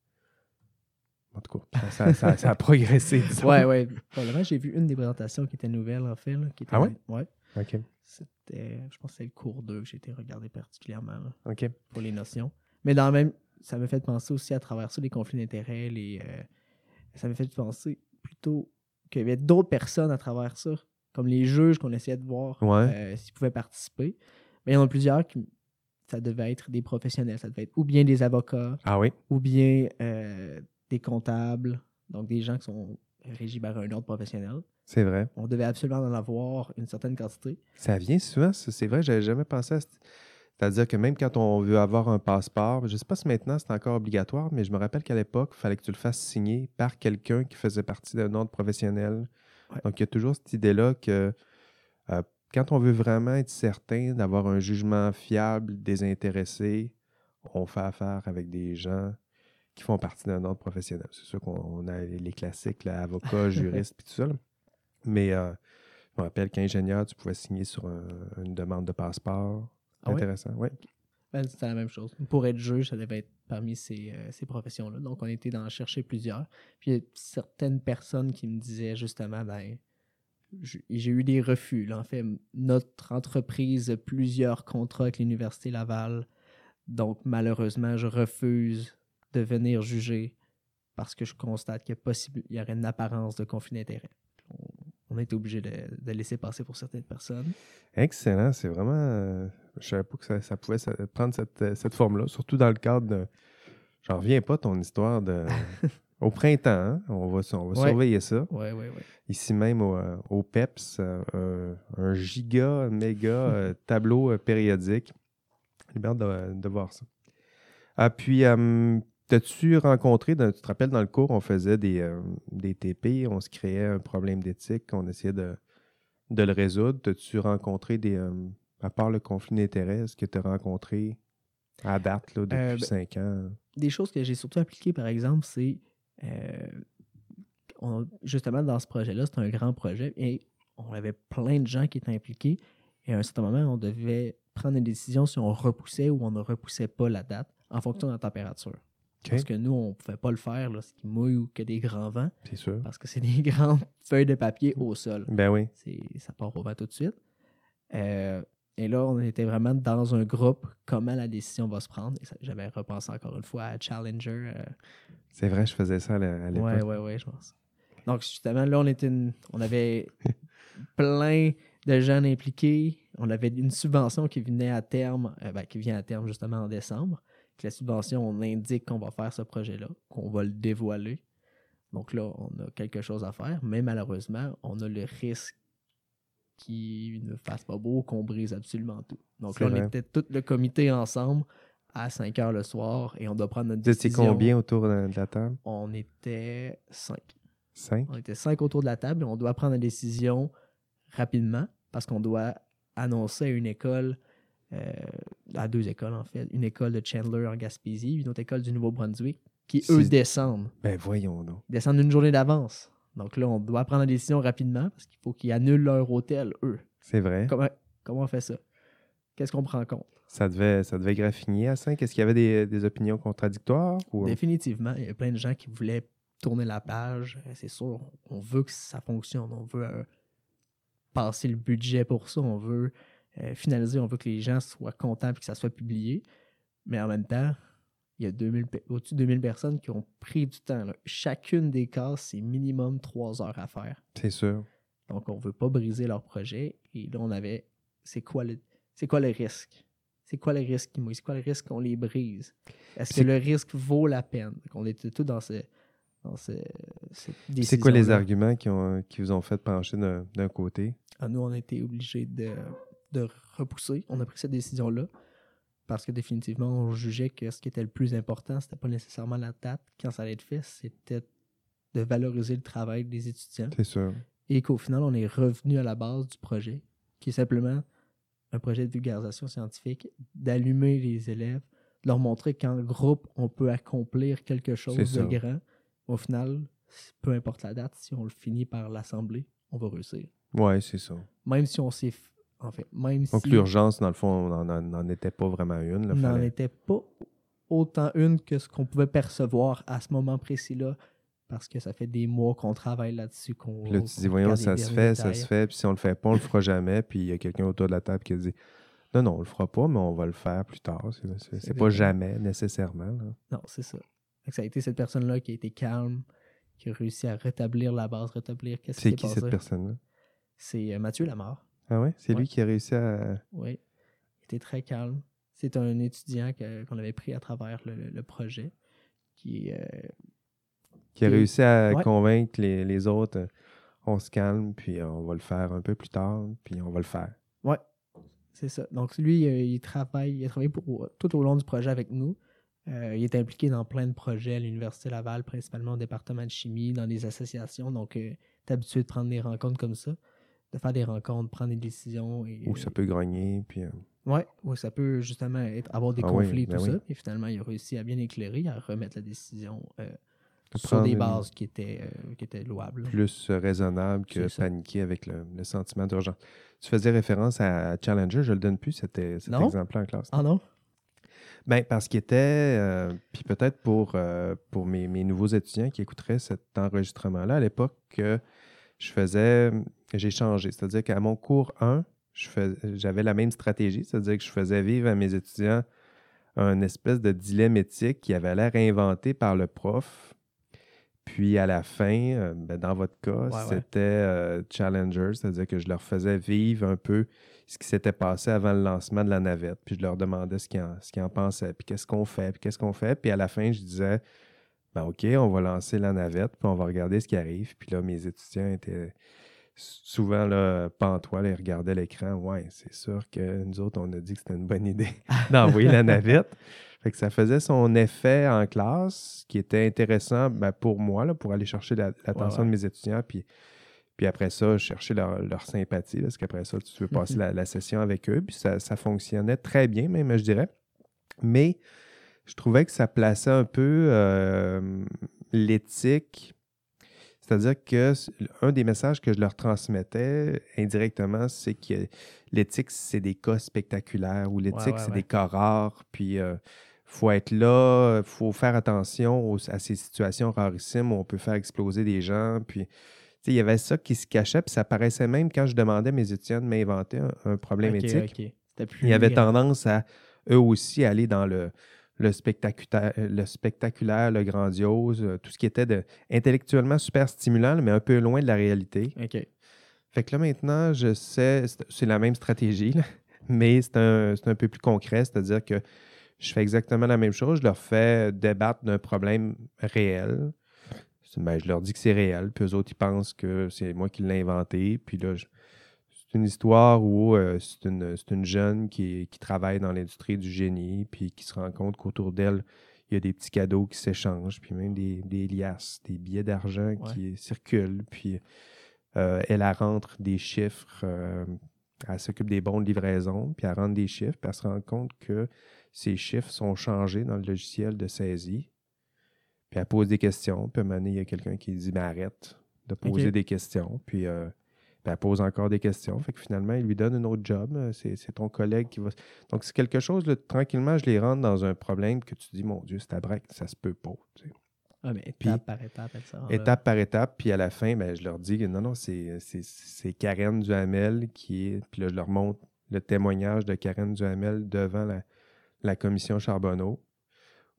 En tout cas, ça, ça- ça- ça a progressé. Ouais, ouais. Probablement, j'ai vu une des présentations qui était nouvelle, en fait. là, qui était Ah ouais? Ouais. OK. C'était, je pense que c'est le cours 2 que j'ai été regardé particulièrement là, OK. pour les notions. Mais dans le même, ça m'a fait penser aussi à travers ça les conflits d'intérêts, les, euh, ça m'a fait penser plutôt qu'il y avait d'autres personnes à travers ça, comme les juges qu'on essayait de voir Ouais. euh, s'ils pouvaient participer. Mais il y en a plusieurs qui, ça devait être des professionnels, ça devait être ou bien des avocats, Ah oui? ou bien euh, des comptables, donc des gens qui sont régis par un ordre professionnel. C'est vrai. On devait absolument en avoir une certaine quantité. Ça vient souvent, c'est vrai, j'avais jamais pensé à... cette- C'est-à-dire que même quand on veut avoir un passeport, je ne sais pas si maintenant c'est encore obligatoire, mais je me rappelle qu'à l'époque, il fallait que tu le fasses signer par quelqu'un qui faisait partie d'un ordre professionnel. Ouais. Donc, il y a toujours cette idée-là que euh, quand on veut vraiment être certain d'avoir un jugement fiable, désintéressé, on fait affaire avec des gens qui font partie d'un ordre professionnel. C'est sûr qu'on on a les classiques, là, avocat, juriste, puis tout ça. là. Mais euh, je me rappelle qu'ingénieur, tu pouvais signer sur un- une demande de passeport. Ah ouais? Intéressant, oui. Ben, c'était la même chose. Pour être juge, ça devait être parmi ces, euh, ces professions-là. Donc, on était dans chercher plusieurs. Puis, il y a certaines personnes qui me disaient justement, ben, j'ai eu des refus. là. En fait, notre entreprise a plusieurs contrats avec l'Université Laval. Donc, malheureusement, je refuse de venir juger parce que je constate qu'il y, y aurait une apparence de conflit d'intérêt. On, a été obligé de, de laisser passer pour certaines personnes. Excellent, c'est vraiment. euh, je savais pas que ça, ça pouvait ça- prendre cette, euh, cette forme-là, surtout dans le cadre de. J'en reviens pas ton histoire de. au printemps, hein, on va, on va Ouais. surveiller ça. Ouais, ouais, ouais. Ici même au, euh, au PEPS, euh, un, giga, un méga euh, tableau périodique. J'ai hâte de, de voir ça. Ah, puis, t'as-tu rencontré, dans- tu te rappelles, dans le cours, on faisait des, euh, des TP, on se créait un problème d'éthique, on essayait de, de le résoudre. T'as-tu rencontré des. euh, à part le conflit d'intérêts, est-ce que tu as rencontré à date, là, depuis Euh, ben, cinq ans? des choses que j'ai surtout appliquées, par exemple, c'est on- justement dans ce projet-là, c'est un grand projet et on avait plein de gens qui étaient impliqués. Et à un certain moment, on devait prendre une décision si on repoussait ou on ne repoussait pas la date en fonction de la température. Parce que nous, on ne pouvait pas le faire qui mouille ou que des grands vents, C'est sûr. parce que c'est des grandes feuilles de papier au sol. Ben oui. Ça part au vent tout de suite. Euh, et là, on était vraiment dans un groupe, comment la décision va se prendre. Et J'avais repensé encore une fois à Challenger. euh, C'est vrai, je faisais ça à l'époque. ouais, ouais, ouais, je pense. Donc, justement, là, on, était une- on avait plein de jeunes impliqués. On avait une subvention qui venait à terme, euh, ben, qui vient à terme justement en décembre. La subvention, on indique qu'on va faire ce projet-là, qu'on va le dévoiler. Donc là, on a quelque chose à faire, mais malheureusement, on a le risque qu'il ne fasse pas beau, qu'on brise absolument tout. Donc là, on vrai. était tout le comité ensemble à 5 heures le soir et on doit prendre notre décision. combien autour de, la table? On était 5. Cinq? On était cinq autour de la table et on doit prendre une décision rapidement parce qu'on doit annoncer à une école, à deux écoles en fait, une école de Chandler en Gaspésie, une autre école du Nouveau-Brunswick, qui eux descendent, Ben voyons donc. descendent une journée d'avance. Donc là, on doit prendre la décision rapidement parce qu'il faut qu'ils annulent leur hôtel, eux. C'est vrai. Comment, comment on fait ça? Qu'est-ce qu'on prend en compte? Ça devait, ça devait graffiner à 5. Est-ce qu'il y avait des, des opinions contradictoires? Ou... Définitivement, il y a plein de gens qui voulaient tourner la page. Euh, C'est sûr, on veut que ça fonctionne. On veut euh, passer le budget pour ça. On veut euh, finaliser. On veut que les gens soient contents et que ça soit publié. Mais en même temps, il y a 2000 pe- au-dessus de 2000 personnes qui ont pris du temps. là. Chacune des cases, c'est minimum trois heures à faire. C'est sûr. Donc, on ne veut pas briser leur projet. Et là, on avait c'est quoi le, c'est quoi le risque? C'est quoi le risque? Moïse? C'est quoi le risque qu'on les brise? Est-ce que le risque vaut la peine? On était tous dans, ce, dans ce, cette C'est quoi les arguments qui, ont, qui vous ont fait pencher d'un d'un côté? Ah, Nous, on a été obligés de, de repousser. On a pris cette décision-là parce que définitivement, on jugeait que ce qui était le plus important, c'était pas nécessairement la date quand ça allait être fait, c'était de valoriser le travail des étudiants. C'est sûr. et qu'au final, on est revenu à la base du projet, qui est simplement un projet de vulgarisation scientifique, d'allumer les élèves, de leur montrer qu'en groupe, on peut accomplir quelque chose de ça. grand. Au final, peu importe la date, si on le finit par l'Assemblée, on va réussir. Ouais, c'est ça. Même si on s'est... f- En fait, même Donc, si l'urgence, dans le fond, on n'en était pas vraiment une. là, n'en fallait- était pas autant une que ce qu'on pouvait percevoir à ce moment précis-là, parce que ça fait des mois qu'on travaille là-dessus. qu'on Puis là, tu dis, voyons, ça se fait, ça se fait, puis si on le fait pas, on le fera jamais. Puis il y a quelqu'un autour de la table qui dit, non, non, on le fera pas, mais on va le faire plus tard. C'est- C'est c'est pas jamais, nécessairement. là. Non, c'est ça. Que ça a été cette personne-là qui a été calme, qui a réussi à rétablir la base, rétablir qu'est-ce C'est qui qui s'est cette passé. personne-là? C'est euh, Mathieu Lamar. Ah ouais? C'est Ouais. lui qui a réussi à... Oui. Il était très calme. C'est un étudiant qu'on avait pris à travers le, le projet qui, euh, qui a réussi à ouais. convaincre les, les autres, euh, on se calme, puis on va le faire un peu plus tard, puis on va le faire. Ouais, c'est ça. Donc, lui, euh, il travaille, il a travaillé pour, tout au long du projet avec nous. Euh, il est impliqué dans plein de projets à l'Université Laval, principalement au département de chimie, dans des associations. Donc, il est habitué de prendre des rencontres comme ça, de faire des rencontres, prendre des décisions. Et, Où ça peut grogner, puis... euh, Ouais, ouais, ça peut justement être, avoir des Ah oui, conflits et ben tout oui. ça. Et finalement, il a réussi à bien éclairer, à remettre la décision euh, sur des une- bases qui étaient, euh, qui étaient louables. plus raisonnable que paniquer avec le, le sentiment d'urgence. Tu faisais référence à Challenger, je le donne plus, c'était cet Non? exemple-là en classe. Ah non? Ben, parce qu'il était, euh, puis peut-être pour, pour mes, mes nouveaux étudiants qui écouteraient cet enregistrement-là, à l'époque, que je faisais, j'ai changé. C'est-à-dire qu'à mon cours 1, je fais- j'avais la même stratégie, c'est-à-dire que je faisais vivre à mes étudiants un espèce de dilemme éthique qui avait l'air inventé par le prof. Puis à la fin, euh, ben, dans votre cas, Ouais, c'était euh, Challenger, c'est-à-dire que je leur faisais vivre un peu ce qui s'était passé avant le lancement de la navette. Puis je leur demandais ce qu'ils en, ce qu'ils en pensaient, puis qu'est-ce qu'on fait, puis qu'est-ce qu'on fait? Puis à la fin, je disais, ben OK, on va lancer la navette, puis on va regarder ce qui arrive. Puis là, mes étudiants étaient souvent là, pantois, là, ils regardaient l'écran. Ouais, c'est sûr que nous autres, on a dit que c'était une bonne idée d'envoyer la navette. Fait que ça faisait son effet en classe, qui était intéressant ben, pour moi, là, pour aller chercher la- l'attention ouais. de mes étudiants. Puis, puis après ça, chercher leur, leur sympathie, là, parce qu'après ça, tu veux passer Mhm. la, la session avec eux. Puis ça, ça fonctionnait très bien, même, je dirais. Mais je trouvais que ça plaçait un peu euh, l'éthique. C'est-à-dire que un des messages que je leur transmettais indirectement, c'est que l'éthique, c'est des cas spectaculaires ou l'éthique, ouais, c'est ouais. des cas rares. Puis il faut être là, il faut faire attention aux- à ces situations rarissimes où on peut faire exploser des gens. Puis il y avait ça qui se cachait, puis ça paraissait même quand je demandais à mes étudiants de m'inventer un, un problème éthique. plus Il y avait grand. tendance à eux aussi aller dans le, le, spectaculaire, le spectaculaire, le grandiose, euh, tout ce qui était de, intellectuellement super stimulant, mais un peu loin de la réalité. Ok. Fait que là, maintenant, je sais, c'est- la même stratégie, là, mais c'est un, un peu plus concret, c'est-à-dire que je fais exactement la même chose. Je leur fais débattre d'un problème réel. Ben, je leur dis que c'est réel, puis eux autres, ils pensent que c'est moi qui l'ai inventé. Puis là, je- c'est une histoire où euh, c'est une, une jeune qui, qui travaille dans l'industrie du génie, puis qui se rend compte qu'autour d'elle, il y a des petits cadeaux qui s'échangent, puis même des, des liasses, des billets d'argent qui circulent. Puis euh, elle, elle rentre des chiffres, euh, elle s'occupe des bons de livraison, puis elle rentre des chiffres, puis elle se rend compte que ces chiffres sont changés dans le logiciel de saisie. Puis elle pose des questions, puis à un moment donné, il y a quelqu'un qui dit ben, arrête de poser des questions, puis euh, puis elle pose encore des questions. Fait que finalement, il lui donne un autre job. Euh, C'est ton collègue qui va. Donc, c'est quelque chose, là, tranquillement, je les rentre dans un problème que tu dis, mon Dieu, c'est à break, ça se peut pas. tu sais. Ah, mais Puis- étape par étape, là. étape par étape. Puis à la fin, ben, je leur dis que non, non, c'est Karen Duhamel qui est. Puis là, je leur montre le témoignage de Karen Duhamel devant la, la commission Charbonneau.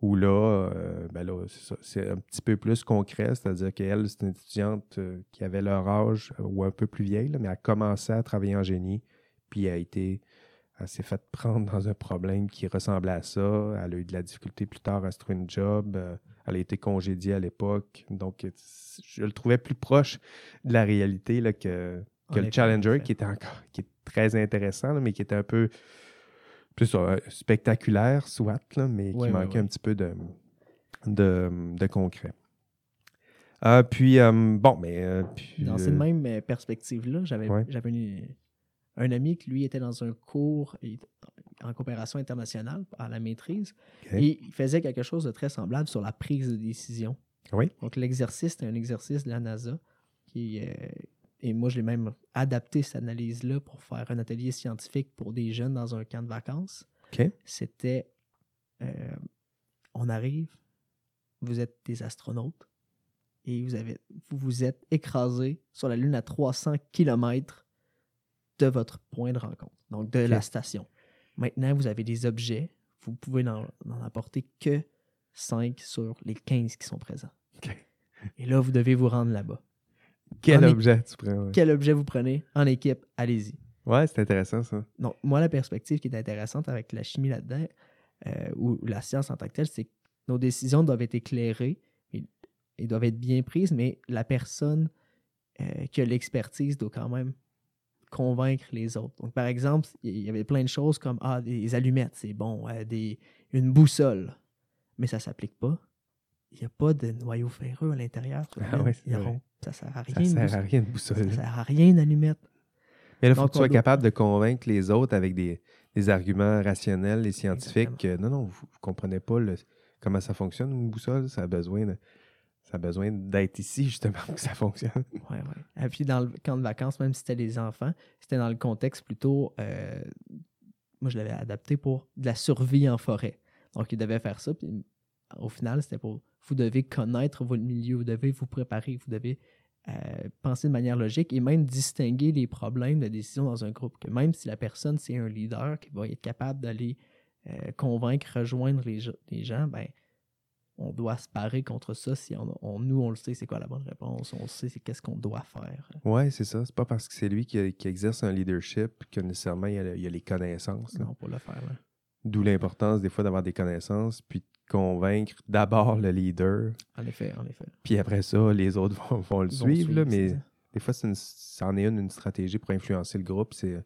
Où là, euh, ben là, c'est un petit peu plus concret, c'est-à-dire qu'elle, c'est une étudiante euh, qui avait leur âge euh, ou un peu plus vieille, là, mais elle a commencé à travailler en génie, puis elle a été, elle s'est fait prendre dans un problème qui ressemblait à ça. Elle a eu de la difficulté plus tard à se trouver une job. elle a été congédiée à l'époque. Donc, je le trouvais plus proche de la réalité là, que, que le Challenger, qui était encore qui est très intéressant, là, mais qui était un peu plus euh, spectaculaire, soit, là, mais Ouais, qui manquait ouais. un petit peu de, de, de concret. Euh, puis, euh, bon, mais. euh, puis, Dans euh, cette même perspective-là, j'avais un ami qui, lui, était dans un cours en coopération internationale à la maîtrise. Et il faisait quelque chose de très semblable sur la prise de décision. Oui. Donc, l'exercice, c'était un exercice de la NASA. Qui, euh, et moi, je l'ai même adapté, cette analyse-là, pour faire un atelier scientifique pour des jeunes dans un camp de vacances. C'était euh, on arrive, vous êtes des astronautes et vous, avez, vous vous êtes écrasé sur la Lune à 300 km de votre point de rencontre, donc de la station. Maintenant, vous avez des objets, vous pouvez n'en apporter que 5 sur les 15 qui sont présents. OK. Et là, vous devez vous rendre là-bas. Quel objet tu prends? ouais. Quel objet vous prenez en équipe, allez-y. Ouais, c'est intéressant, ça. Donc, moi, la perspective qui est intéressante avec la chimie là-dedans, euh, ou la science en tant que telle, c'est que nos décisions doivent être éclairées et, et doivent être bien prises, mais la personne euh, qui a l'expertise doit quand même convaincre les autres. Donc, par exemple, il y avait plein de choses comme ah, des allumettes, c'est bon, euh, des, une boussole, mais ça ne s'applique pas. Il n'y a pas de noyau ferreux à l'intérieur. Ah ça sert à rien. Ça sert à rien de boussole. Ça sert à rien d'allumette. Mais là, il faut que tu sois doit- capable de convaincre les autres avec des, des arguments rationnels et scientifiques que non, non, vous ne comprenez pas le- comment ça fonctionne, une boussole. Ça a besoin de- ça a besoin d'être ici, justement, pour que ça fonctionne. Ouais, ouais. Et puis dans le camp de vacances, même si c'était les enfants, c'était dans le contexte plutôt. euh, moi, je l'avais adapté pour de la survie en forêt. Donc, ils devaient faire ça. Puis au final, c'était pour. Vous devez connaître votre milieu, vous devez vous préparer, vous devez euh, penser de manière logique et même distinguer les problèmes de décision dans un groupe. Que même si la personne, c'est un leader qui va être capable d'aller euh, convaincre, rejoindre les, ge- les gens, ben, on doit se parer contre ça si on, on- nous, on le sait, c'est quoi la bonne réponse, on sait c'est qu'est-ce qu'on doit faire. Oui, c'est ça. C'est pas parce que c'est lui qui, qui exerce un leadership que nécessairement il y a, les connaissances. là. Non, pour le faire. là. D'où l'importance des fois d'avoir des connaissances, puis de convaincre d'abord le leader, En effet, en effet. puis après ça, les autres vont, vont le Ils vont suivre. là, mais ça. des fois, c'est une- c'en est une, une stratégie pour influencer le groupe. C'est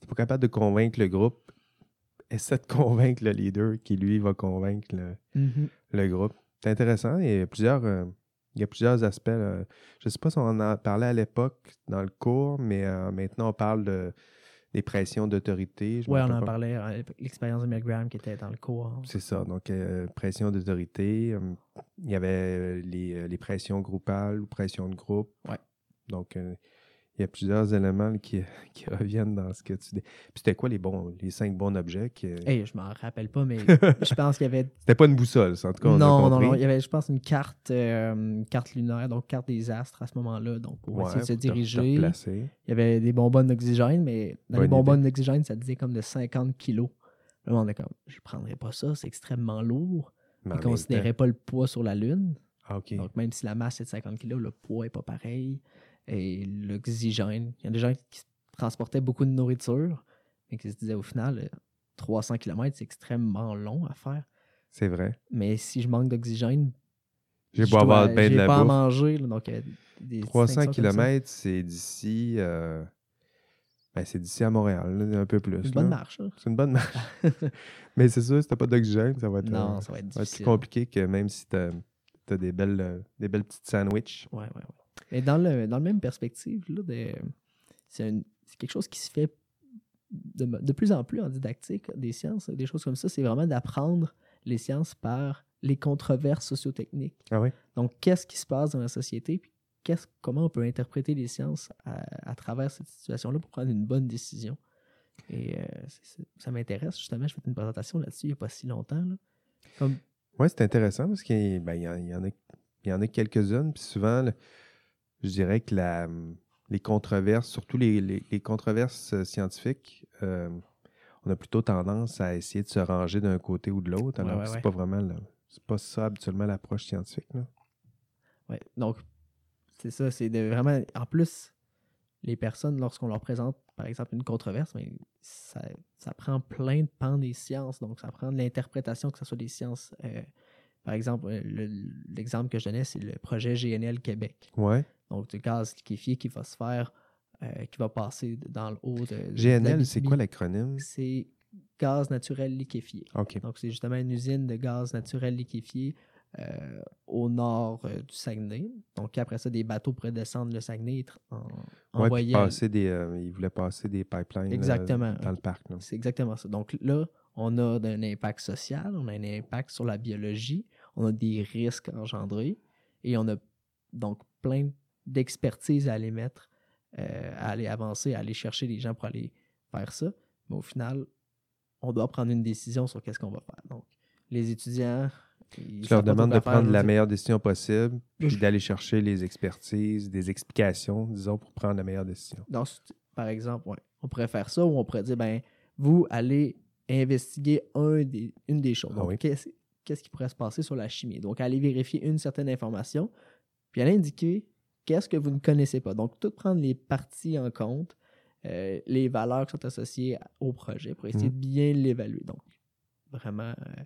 t'es pas capable de convaincre le groupe, essaie de convaincre le leader qui, lui, va convaincre le, Mhm. le groupe. C'est intéressant. Il y a plusieurs, euh, il y a plusieurs aspects. là. Je ne sais pas si on en a parlé à l'époque dans le cours, mais euh, maintenant, on parle de, des pressions d'autorité. Ouais, on en pas. parlait, euh, l'expérience de Milgram qui était dans le cours. C'est ça. Donc, euh, pression d'autorité. euh, il y avait euh, les, les pressions groupales ou pressions de groupe. Ouais. Donc, il y a plusieurs éléments qui, qui reviennent dans ce que tu dis. Puis, c'était quoi les bons, les cinq bons objets? qui- Hey, je m'en rappelle pas, mais je pense qu'il y avait. C'était pas une boussole, ça, en tout cas. on a Non, non, non. Il y avait, je pense, une carte, euh, une carte lunaire, donc carte des astres à ce moment-là. Donc, pour Ouais, essayer de se diriger. Il y avait des bonbonnes d'oxygène, mais dans les Bonne bonbonnes d'oxygène, ça disait comme de 50 kilos. Là, on est comme, je prendrais pas ça, c'est extrêmement lourd. En même considéraient pas le poids sur la Lune. Ah. Donc, même si la masse est de 50 kg, le poids n'est pas pareil. Et l'oxygène, il y a des gens qui transportaient beaucoup de nourriture, mais qui se disaient au final, euh, 300 km, c'est extrêmement long à faire. C'est vrai. Mais si je manque d'oxygène, J'ai je beau avoir bien de la pas à bouffe. manger. là, donc, euh, des 300 distinctions comme ça. km, c'est d'ici. euh, ben, c'est d'ici à Montréal, là, un peu plus. Une bonne marche. C'est une bonne marche. Mais c'est sûr, si t'as pas d'oxygène, ça va être, Non, euh, ça va être ça va être plus compliqué que même si t'as as des belles, euh, des belles petites sandwichs. Ouais, ouais, ouais. Mais dans le, dans le même perspective, c'est quelque chose qui se fait de, de plus en plus en didactique des sciences, des choses comme ça. C'est vraiment d'apprendre les sciences par les controverses sociotechniques. Ah oui? Donc, qu'est-ce qui se passe dans la société, puis qu'est-ce, comment on peut interpréter les sciences à, à travers cette situation-là pour prendre une bonne décision. Et euh, ça m'intéresse, justement. Je fais une présentation là-dessus il n'y a pas si longtemps. Comme, Oui, c'est intéressant parce qu'il ben, y, y en a, il y en a quelques-unes. Puis souvent, le- je dirais que la, les controverses, surtout les, les- les controverses euh, scientifiques, euh, on a plutôt tendance à essayer de se ranger d'un côté ou de l'autre. Ouais, Alors ouais, que c'est ouais. pas vraiment c'est pas ça habituellement l'approche scientifique. là. Ouais. Donc, c'est ça, c'est de vraiment. En plus, les personnes, lorsqu'on leur présente, par exemple, une controverse, mais ça, ça prend plein de pans des sciences. Donc, ça prend de l'interprétation, que ce soit des sciences. euh, par exemple, le- l'exemple que je donnais, c'est le projet GNL Québec. Ouais. Donc, du gaz liquéfié qui va se faire, euh, qui va passer dans le haut de. de GNL, c'est quoi l'acronyme? C'est gaz naturel liquéfié. Donc, c'est justement une usine de gaz naturel liquéfié euh, au nord euh, du Saguenay. Donc, après ça, des bateaux pourraient descendre le Saguenay en, Ouais, envoyer. passer des, euh, ils voulaient passer des pipelines Exactement. dans le parc. C'est exactement ça. Donc, là, on a un impact social, on a un impact sur la biologie, on a des risques engendrés et on a donc plein d'expertise à aller mettre, euh, à aller avancer, à aller chercher les gens pour aller faire ça. Mais au final, on doit prendre une décision sur qu'est-ce qu'on va faire. Donc, les étudiants. ils Tu leur demandes de prendre la meilleure décision possible, puis Je- d'aller chercher les expertises, des explications, disons, pour prendre la meilleure décision. ce- par exemple, ouais, on pourrait faire ça ou on pourrait dire, ben, vous allez investiguer un des, une des choses. Ah oui. qu'est-ce, qu'est-ce qui pourrait se passer sur la chimie? Donc, aller vérifier une certaine information, puis aller indiquer qu'est-ce que vous ne connaissez pas? Donc, tout prendre les parties en compte, euh, les valeurs qui sont associées au projet pour essayer Mhm. de bien l'évaluer. Donc, vraiment euh,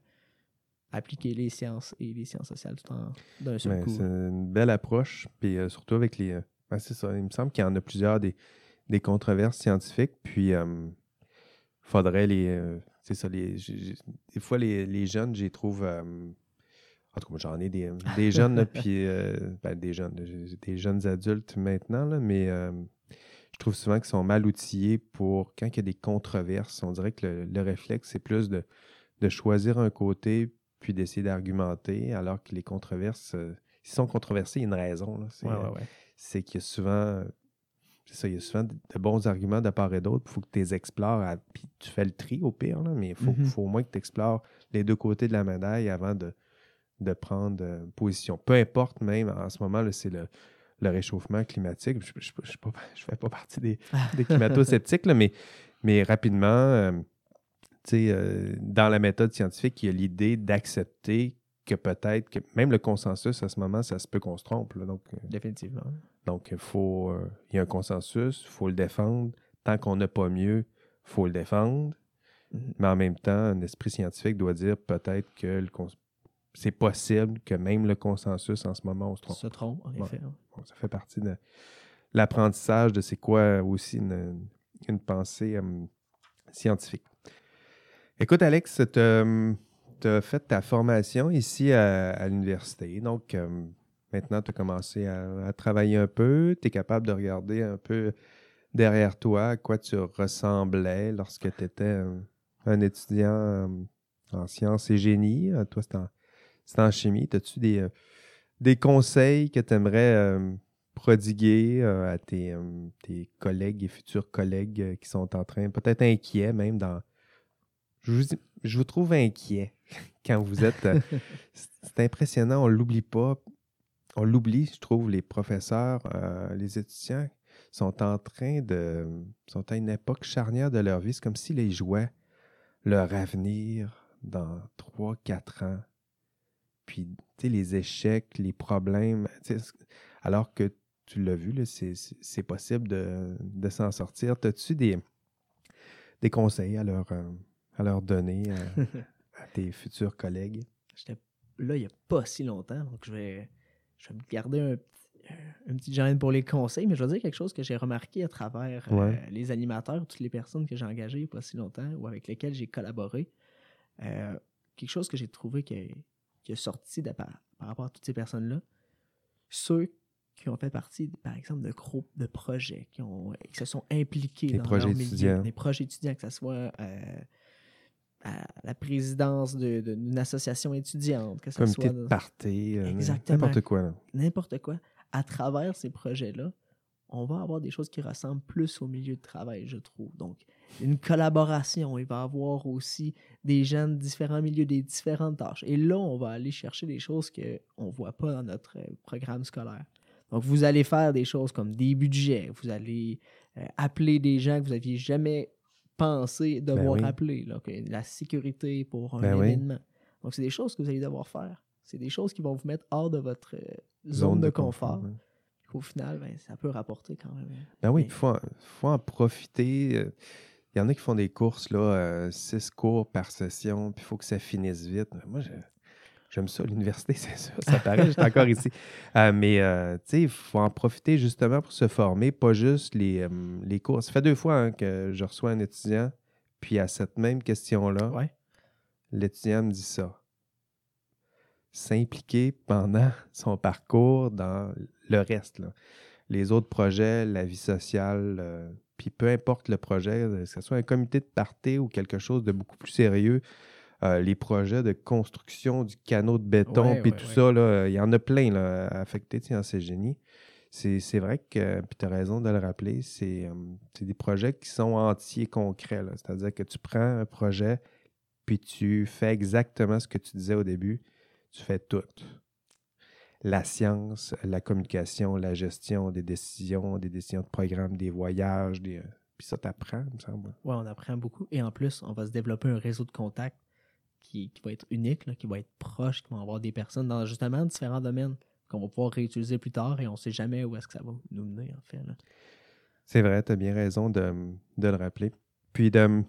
appliquer les sciences et les sciences sociales tout en d'un seul Mais coup. c'est une belle approche, puis euh, surtout avec les. ben, c'est ça, il me semble qu'il y en a plusieurs des, des controverses scientifiques, puis il faudrait les. c'est ça, les, des fois, les, les jeunes, j'y trouve. En tout cas, j'en ai des, des jeunes, puis. euh, ben, des jeunes, des jeunes adultes maintenant, là, mais euh, je trouve souvent qu'ils sont mal outillés pour. Quand il y a des controverses, on dirait que le, le réflexe, c'est plus de, de choisir un côté puis d'essayer d'argumenter, alors que les controverses, euh, s'ils sont controversés, il y a une raison. C'est Ouais, ouais, ouais. c'est qu'il y a souvent. C'est ça, il y a souvent de, de bons arguments de part et d'autre. Il faut que tu les explores, à- puis tu fais le tri au pire, là, mais il faut, Mhm. faut au moins que tu explores les deux côtés de la médaille avant de, de prendre euh, position. Peu importe même, en ce moment, c'est le, le réchauffement climatique. Je ne fais pas partie des, des climato-sceptiques, mais, mais rapidement, euh, tu sais, euh, dans la méthode scientifique, il y a l'idée d'accepter que peut-être que même le consensus à ce moment, ça se peut qu'on se trompe. là. donc, euh, Définitivement. donc, il faut, euh, il y a un consensus, il faut le défendre. Tant qu'on n'a pas mieux, il faut le défendre. Mhm. Mais en même temps, un esprit scientifique doit dire peut-être que le c'est possible que même le consensus en ce moment, on se trompe. Se trompe, en effet. hein. Bon, ça fait partie de l'apprentissage de c'est quoi aussi une, une pensée euh, scientifique. Écoute, Alex, tu as fait ta formation ici à, à l'université. Donc, euh, maintenant, tu as commencé à, à travailler un peu. Tu es capable de regarder un peu derrière toi à quoi tu ressemblais lorsque tu étais un, un étudiant euh, en sciences et génie. Euh, Toi, c'est en, c'est en chimie. As-tu des, euh, des conseils que tu aimerais prodiguer euh, à tes, euh, tes collègues et futurs collègues euh, qui sont en train, peut-être inquiets même dans. Je vous, je vous trouve inquiet quand vous êtes. euh, c'est impressionnant, on l'oublie pas. On l'oublie, je trouve, les professeurs, euh, les étudiants sont en train de. sont à une époque charnière de leur vie. C'est comme s'ils jouaient leur avenir dans 3-4 ans. Puis, tu sais, les échecs, les problèmes. Alors que tu l'as vu, c'est, possible de, de s'en sortir. As-tu des, des conseils à leur, euh, à leur donner euh, à tes futurs collègues? J'étais là il n'y a pas si longtemps, donc je vais, je vais me garder un, petit- un petit gêne pour les conseils, mais je vais dire quelque chose que j'ai remarqué à travers euh, les animateurs, toutes les personnes que j'ai engagées il n'y a pas si longtemps ou avec lesquelles j'ai collaboré. Euh, quelque chose que j'ai trouvé qui est, qui est sorti de par, par rapport à toutes ces personnes-là. Ceux qui ont fait partie, par exemple, de groupes de projets, qui, ont, qui se sont impliqués Les dans projets leur milieu, étudiants. des projets étudiants, que ce soit euh, à la présidence de- de- d'une association étudiante, que ce Comité soit de dans- party, euh, n'importe quoi. n'importe quoi. À travers ces projets-là, on va avoir des choses qui ressemblent plus au milieu de travail, je trouve. Donc, une collaboration, il va y avoir aussi des gens de différents milieux, des différentes tâches. Et là, on va aller chercher des choses qu'on ne voit pas dans notre euh, programme scolaire. Donc, vous allez faire des choses comme des budgets, vous allez euh, appeler des gens que vous n'aviez jamais pensé devoir oui. appeler, là, la sécurité pour un Ben oui. événement. Donc, c'est des choses que vous allez devoir faire. C'est des choses qui vont vous mettre hors de votre euh, zone, de, confort. Au final, ben, ça peut rapporter quand même. hein. Ben oui, il faut, en- faut en profiter. euh, Il y en a qui font des courses, là, euh, six cours par session, puis il faut que ça finisse vite. Moi, j'aime ça, l'université, c'est ça. Ça paraît, j'étais encore ici. Euh, mais, euh, tu sais, il faut en profiter justement pour se former, pas juste les, euh, les cours. Ça fait deux fois hein, que je reçois un étudiant, puis à cette même question-là, Ouais. l'étudiant me dit ça. S'impliquer pendant son parcours dans le reste. là. Les autres projets, la vie sociale, euh, puis peu importe le projet, euh, que ce soit un comité de party ou quelque chose de beaucoup plus sérieux, euh, les projets de construction du canot de béton, puis ouais, tout ouais. ça, là, il y en a plein là, affectés en génie. C'est c'est vrai que, puis tu as raison de le rappeler, c'est des projets qui sont entiers concrets. C'est-à-dire que tu prends un projet, puis tu fais exactement ce que tu disais au début. Tu fais tout. La science, la communication, la gestion des décisions, des décisions de programme, des voyages, des... euh, puis ça t'apprend, il me semble. Ouais, on apprend beaucoup. Et en plus, on va se développer un réseau de contacts qui, qui va être unique, là, qui va être proche, qui va avoir des personnes dans justement différents domaines qu'on va pouvoir réutiliser plus tard et on ne sait jamais où est-ce que ça va nous mener, en fait. C'est vrai, tu as bien raison de, de le rappeler. Puis de,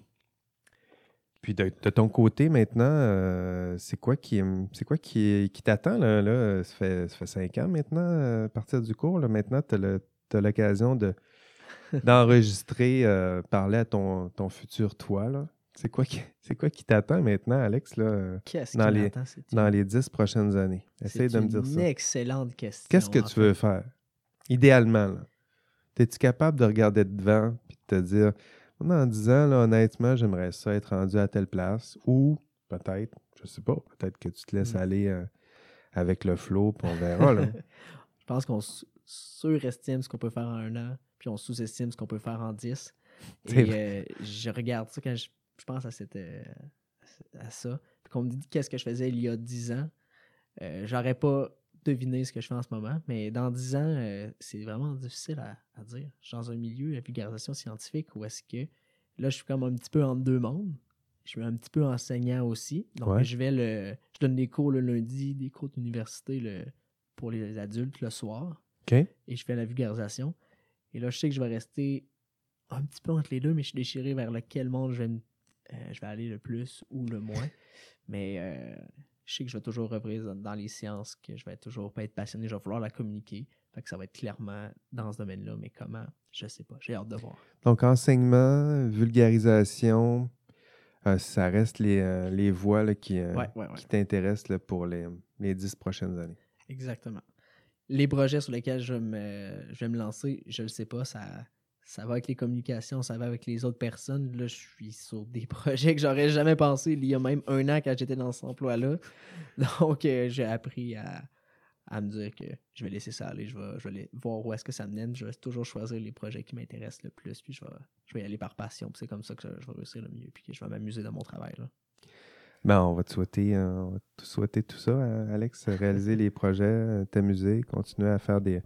puis de, de ton côté maintenant, euh, c'est quoi qui, c'est quoi qui, qui t'attend? Là, là? Ça, fait, ça fait cinq ans maintenant, euh, à partir du cours. Là, maintenant, tu as l'occasion de, d'enregistrer, euh, parler à ton, ton futur toi. Là. C'est quoi qui, c'est quoi qui t'attend maintenant, Alex, là, Qu'est-ce Dans qui les-? C'est dans une- les dix prochaines années? Essaye c'est de me dire une ça. excellente question. Qu'est-ce que tu fait. veux faire? Idéalement, là? Es-tu capable de regarder devant et de te dire, dans 10 ans, là, honnêtement, j'aimerais ça être rendu à telle place ou peut-être, je sais pas, peut-être que tu te laisses Mm. aller euh, avec le flow puis on verra. là. Je pense qu'on su- surestime ce qu'on peut faire en un an, puis on sous-estime ce qu'on peut faire en dix. C'est Et euh, je regarde ça quand je, je pense à, cette, euh, à ça. Puis qu'on me dit qu'est-ce que je faisais il y a dix ans, euh, j'aurais pas deviné ce que je fais en ce moment, mais dans dix ans, euh, c'est vraiment difficile à, à dire. Je suis dans un milieu, la vulgarisation scientifique, où est-ce que là, je suis comme un petit peu en deux mondes. Je suis un petit peu enseignant aussi. Donc, Ouais. je vais le. Je donne des cours le lundi, des cours d'université le, pour les adultes le soir. Et je fais la vulgarisation. Et là, je sais que je vais rester un petit peu entre les deux, mais je suis déchiré vers lequel monde je vais, me- euh, je vais aller le plus ou le moins. Mais euh, je sais que je vais toujours revenir dans- les sciences, que je vais toujours pas être passionné, je vais vouloir la communiquer. Fait que ça va être clairement dans ce domaine-là, mais comment, je sais pas. J'ai hâte de voir. Donc, enseignement, vulgarisation, euh, ça reste les, euh, les voies là, qui, euh, Ouais, ouais, ouais. qui t'intéressent là, pour les, les 10 prochaines années. Exactement. Les projets sur lesquels je vais me, je vais me lancer, je ne sais pas, ça, ça va avec les communications, ça va avec les autres personnes. Là, je suis sur des projets que j'aurais jamais pensé il y a même un an quand j'étais dans cet emploi-là. Donc, euh, j'ai appris à, à me dire que je vais laisser ça aller, je vais, je vais aller voir où est-ce que ça me mène. Je vais toujours choisir les projets qui m'intéressent le plus, puis je vais, je vais y aller par passion. puis C'est comme ça que je, vais réussir le mieux, puis que je vais m'amuser dans mon travail. Là. Ben, on va te souhaiter, euh, on va te souhaiter tout ça, hein, Alex, réaliser les projets, euh, t'amuser, continuer à faire des,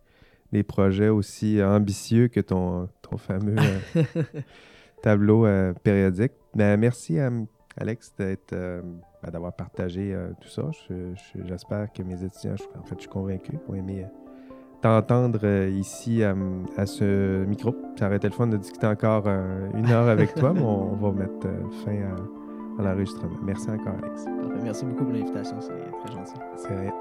des projets aussi ambitieux que ton, ton fameux euh, tableau euh, périodique. Ben, merci, Alex, d'être, euh, ben, d'avoir partagé euh, tout ça. Je- je- J'espère que mes étudiants, je- en fait, je suis convaincu, vont aimer euh, t'entendre euh, ici euh, à ce micro. Ça aurait été le fun de discuter encore euh, une heure avec toi, mais on, on va mettre euh, fin à, à l'enregistrement. Merci encore, Alex. Merci beaucoup pour l'invitation, c'est très gentil. C'est rien.